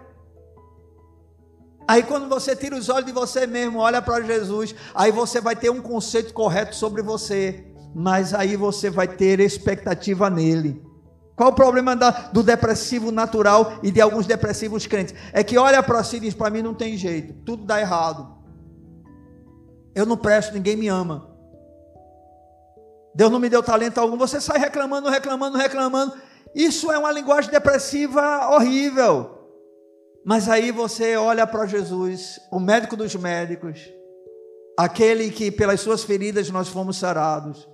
Aí quando você tira os olhos de você mesmo, olha para Jesus, aí você vai ter um conceito correto sobre você, mas aí você vai ter expectativa nele. Qual o problema da, do depressivo natural e de alguns depressivos crentes? É que olha para si e diz: para mim não tem jeito, tudo dá errado. Eu não presto, ninguém me ama. Deus não me deu talento algum. Você sai reclamando, reclamando, reclamando. Isso é uma linguagem depressiva horrível. Mas aí você olha para Jesus, o médico dos médicos, aquele que pelas suas feridas nós fomos sarados.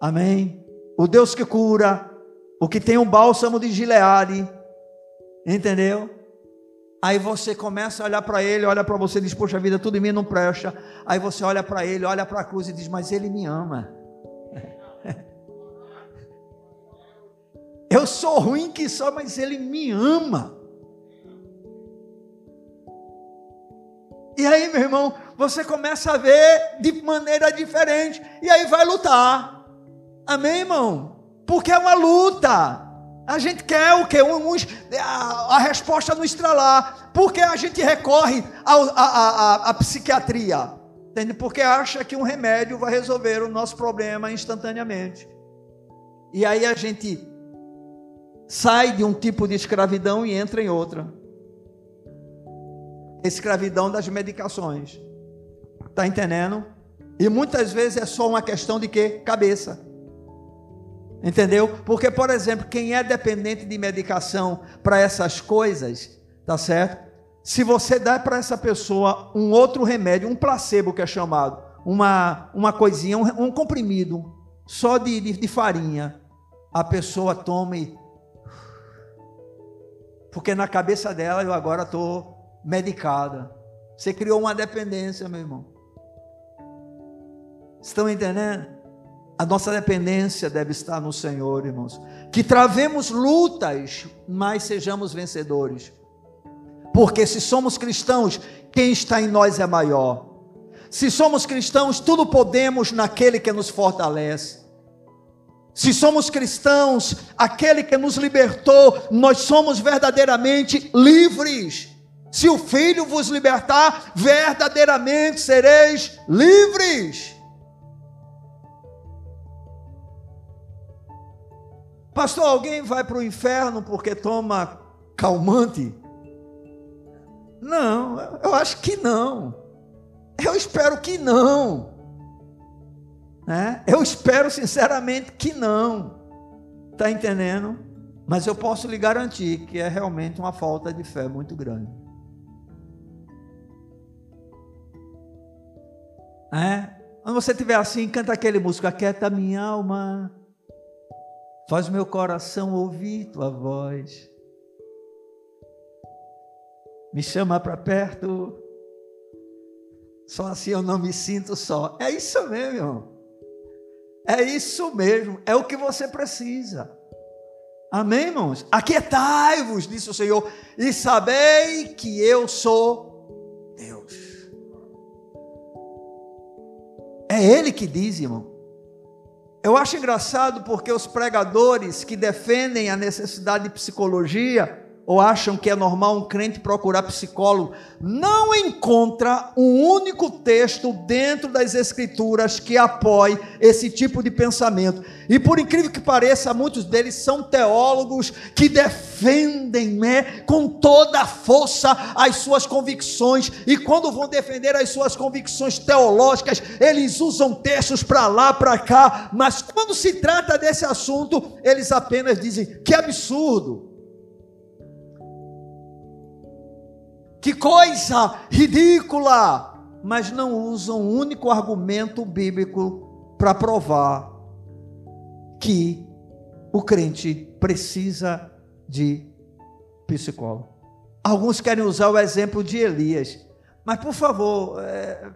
Amém? O Deus que cura, o que tem um bálsamo de Gileade, entendeu? Aí você começa a olhar para ele, olha para você e diz: Poxa vida, tudo em mim não presta. Aí você olha para ele, olha para a cruz e diz: Mas ele me ama. <laughs> Eu sou ruim que só, mas ele me ama. E aí, meu irmão, você começa a ver de maneira diferente. E aí vai lutar. Amém, irmão? Porque é uma luta. A gente quer o quê? Uns, a, a, resposta no estralar. Porque a gente recorre à psiquiatria. Entende? Porque acha que um remédio vai resolver o nosso problema instantaneamente. E aí a gente sai de um tipo de escravidão e entra em outra. Escravidão das medicações. Está entendendo? E muitas vezes é só uma questão de quê? Cabeça. Entendeu? Porque, por exemplo, quem é dependente de medicação para essas coisas, tá certo? Se você dá para essa pessoa um outro remédio, um placebo que é chamado, uma, uma coisinha, um, um comprimido, só de, de, de farinha, a pessoa toma e. Porque na cabeça dela eu agora estou medicada. Você criou uma dependência, meu irmão. Estão entendendo? A nossa dependência deve estar no Senhor, irmãos. Que travemos lutas, mas sejamos vencedores. Porque se somos cristãos, quem está em nós é maior. Se somos cristãos, tudo podemos naquele que nos fortalece. Se somos cristãos, aquele que nos libertou, nós somos verdadeiramente livres. Se o Filho vos libertar, verdadeiramente sereis livres. Pastor, alguém vai para o inferno porque toma calmante? Não, eu acho que não. Eu espero que não. Né? Eu espero sinceramente que não. Está entendendo? Mas eu posso lhe garantir que é realmente uma falta de fé muito grande. É? Quando você estiver assim, canta aquele músico, aquieta minha alma, faz meu coração ouvir tua voz, me chama para perto, só assim eu não me sinto só. É isso mesmo, irmão. É isso mesmo, é o que você precisa. Amém, irmãos? Aquietai-vos, disse o Senhor, e sabei que eu sou Deus. É Ele que diz, irmão. Eu acho engraçado porque os pregadores que defendem a necessidade de psicologia ou acham que é normal um crente procurar psicólogo, não encontra um único texto dentro das escrituras que apoie esse tipo de pensamento. E por incrível que pareça, muitos deles são teólogos que defendem, né, com toda a força as suas convicções, e quando vão defender as suas convicções teológicas, eles usam textos para lá, para cá, mas quando se trata desse assunto, eles apenas dizem: "Que absurdo!" Que coisa ridícula! Mas não usam um único argumento bíblico para provar que o crente precisa de psicólogo. Alguns querem usar o exemplo de Elias. Mas, por favor, é,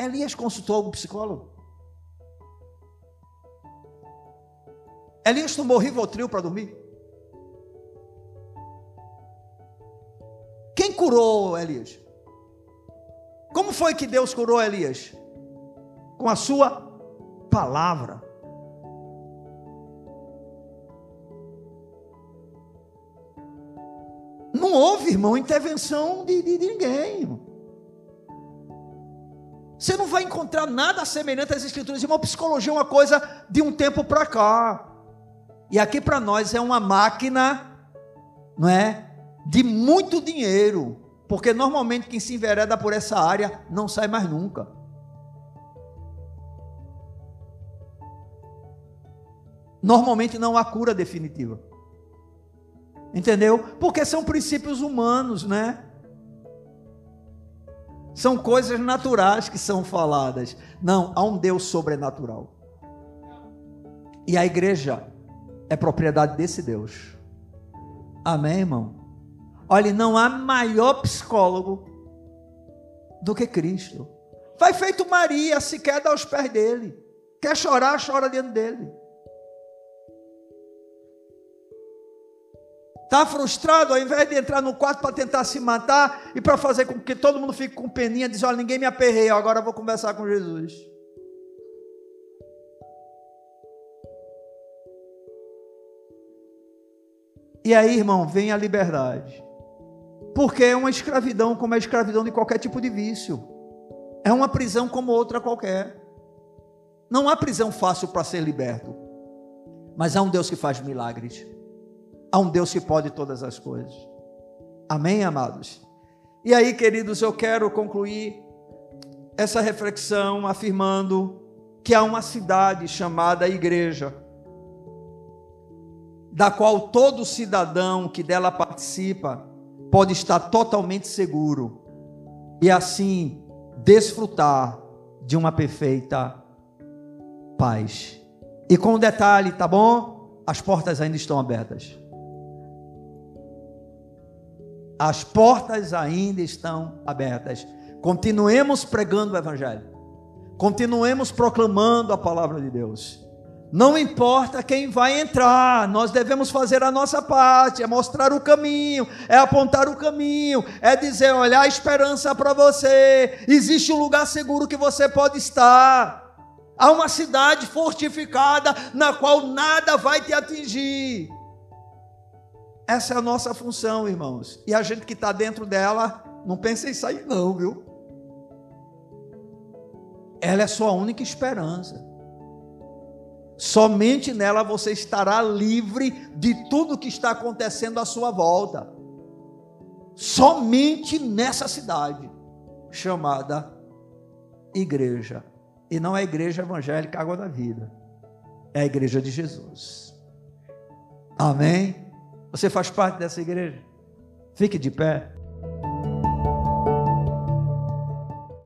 Elias consultou algum psicólogo? Elias tomou Rivotril para dormir? Curou Elias? Como foi que Deus curou Elias? Com a sua palavra. Não houve, irmão, intervenção de, de, de ninguém. Você não vai encontrar nada semelhante às escrituras. Irmão, psicologia é uma coisa de um tempo para cá. E aqui para nós é uma máquina, não é? De muito dinheiro, porque normalmente quem se envereda por essa área não sai mais nunca. Normalmente não há cura definitiva. Entendeu? Porque são princípios humanos, né? São coisas naturais que são faladas. Não, há um Deus sobrenatural. E a igreja é propriedade desse Deus. Amém, irmão? Olha, não há maior psicólogo do que Cristo. Vai feito Maria, se quer dar aos pés dele. Quer chorar, chora dentro dele. Está frustrado, ao invés de entrar no quarto para tentar se matar e para fazer com que todo mundo fique com peninha, diz: Olha, ninguém me aperreia, agora eu vou conversar com Jesus. E aí, irmão, vem a liberdade. Porque é uma escravidão como a escravidão de qualquer tipo de vício. É uma prisão como outra qualquer. Não há prisão fácil para ser liberto. Mas há um Deus que faz milagres. Há um Deus que pode todas as coisas. Amém, amados? E aí, queridos, eu quero concluir essa reflexão afirmando que há uma cidade chamada Igreja, da qual todo cidadão que dela participa pode estar totalmente seguro e assim desfrutar de uma perfeita paz. E com um detalhe, tá bom? As portas ainda estão abertas. As portas ainda estão abertas. Continuemos pregando o Evangelho. Continuemos proclamando a palavra de Deus. Não importa quem vai entrar, nós devemos fazer a nossa parte, é mostrar o caminho, é apontar o caminho, é dizer: olha, a esperança para você, existe um lugar seguro que você pode estar. Há uma cidade fortificada na qual nada vai te atingir. Essa é a nossa função, irmãos. E a gente que está dentro dela, não pensa em sair, não, viu? Ela é sua única esperança. Somente nela você estará livre de tudo que está acontecendo à sua volta. Somente nessa cidade chamada igreja. E não é a igreja evangélica Água da Vida. É a igreja de Jesus. Amém? Você faz parte dessa igreja? Fique de pé.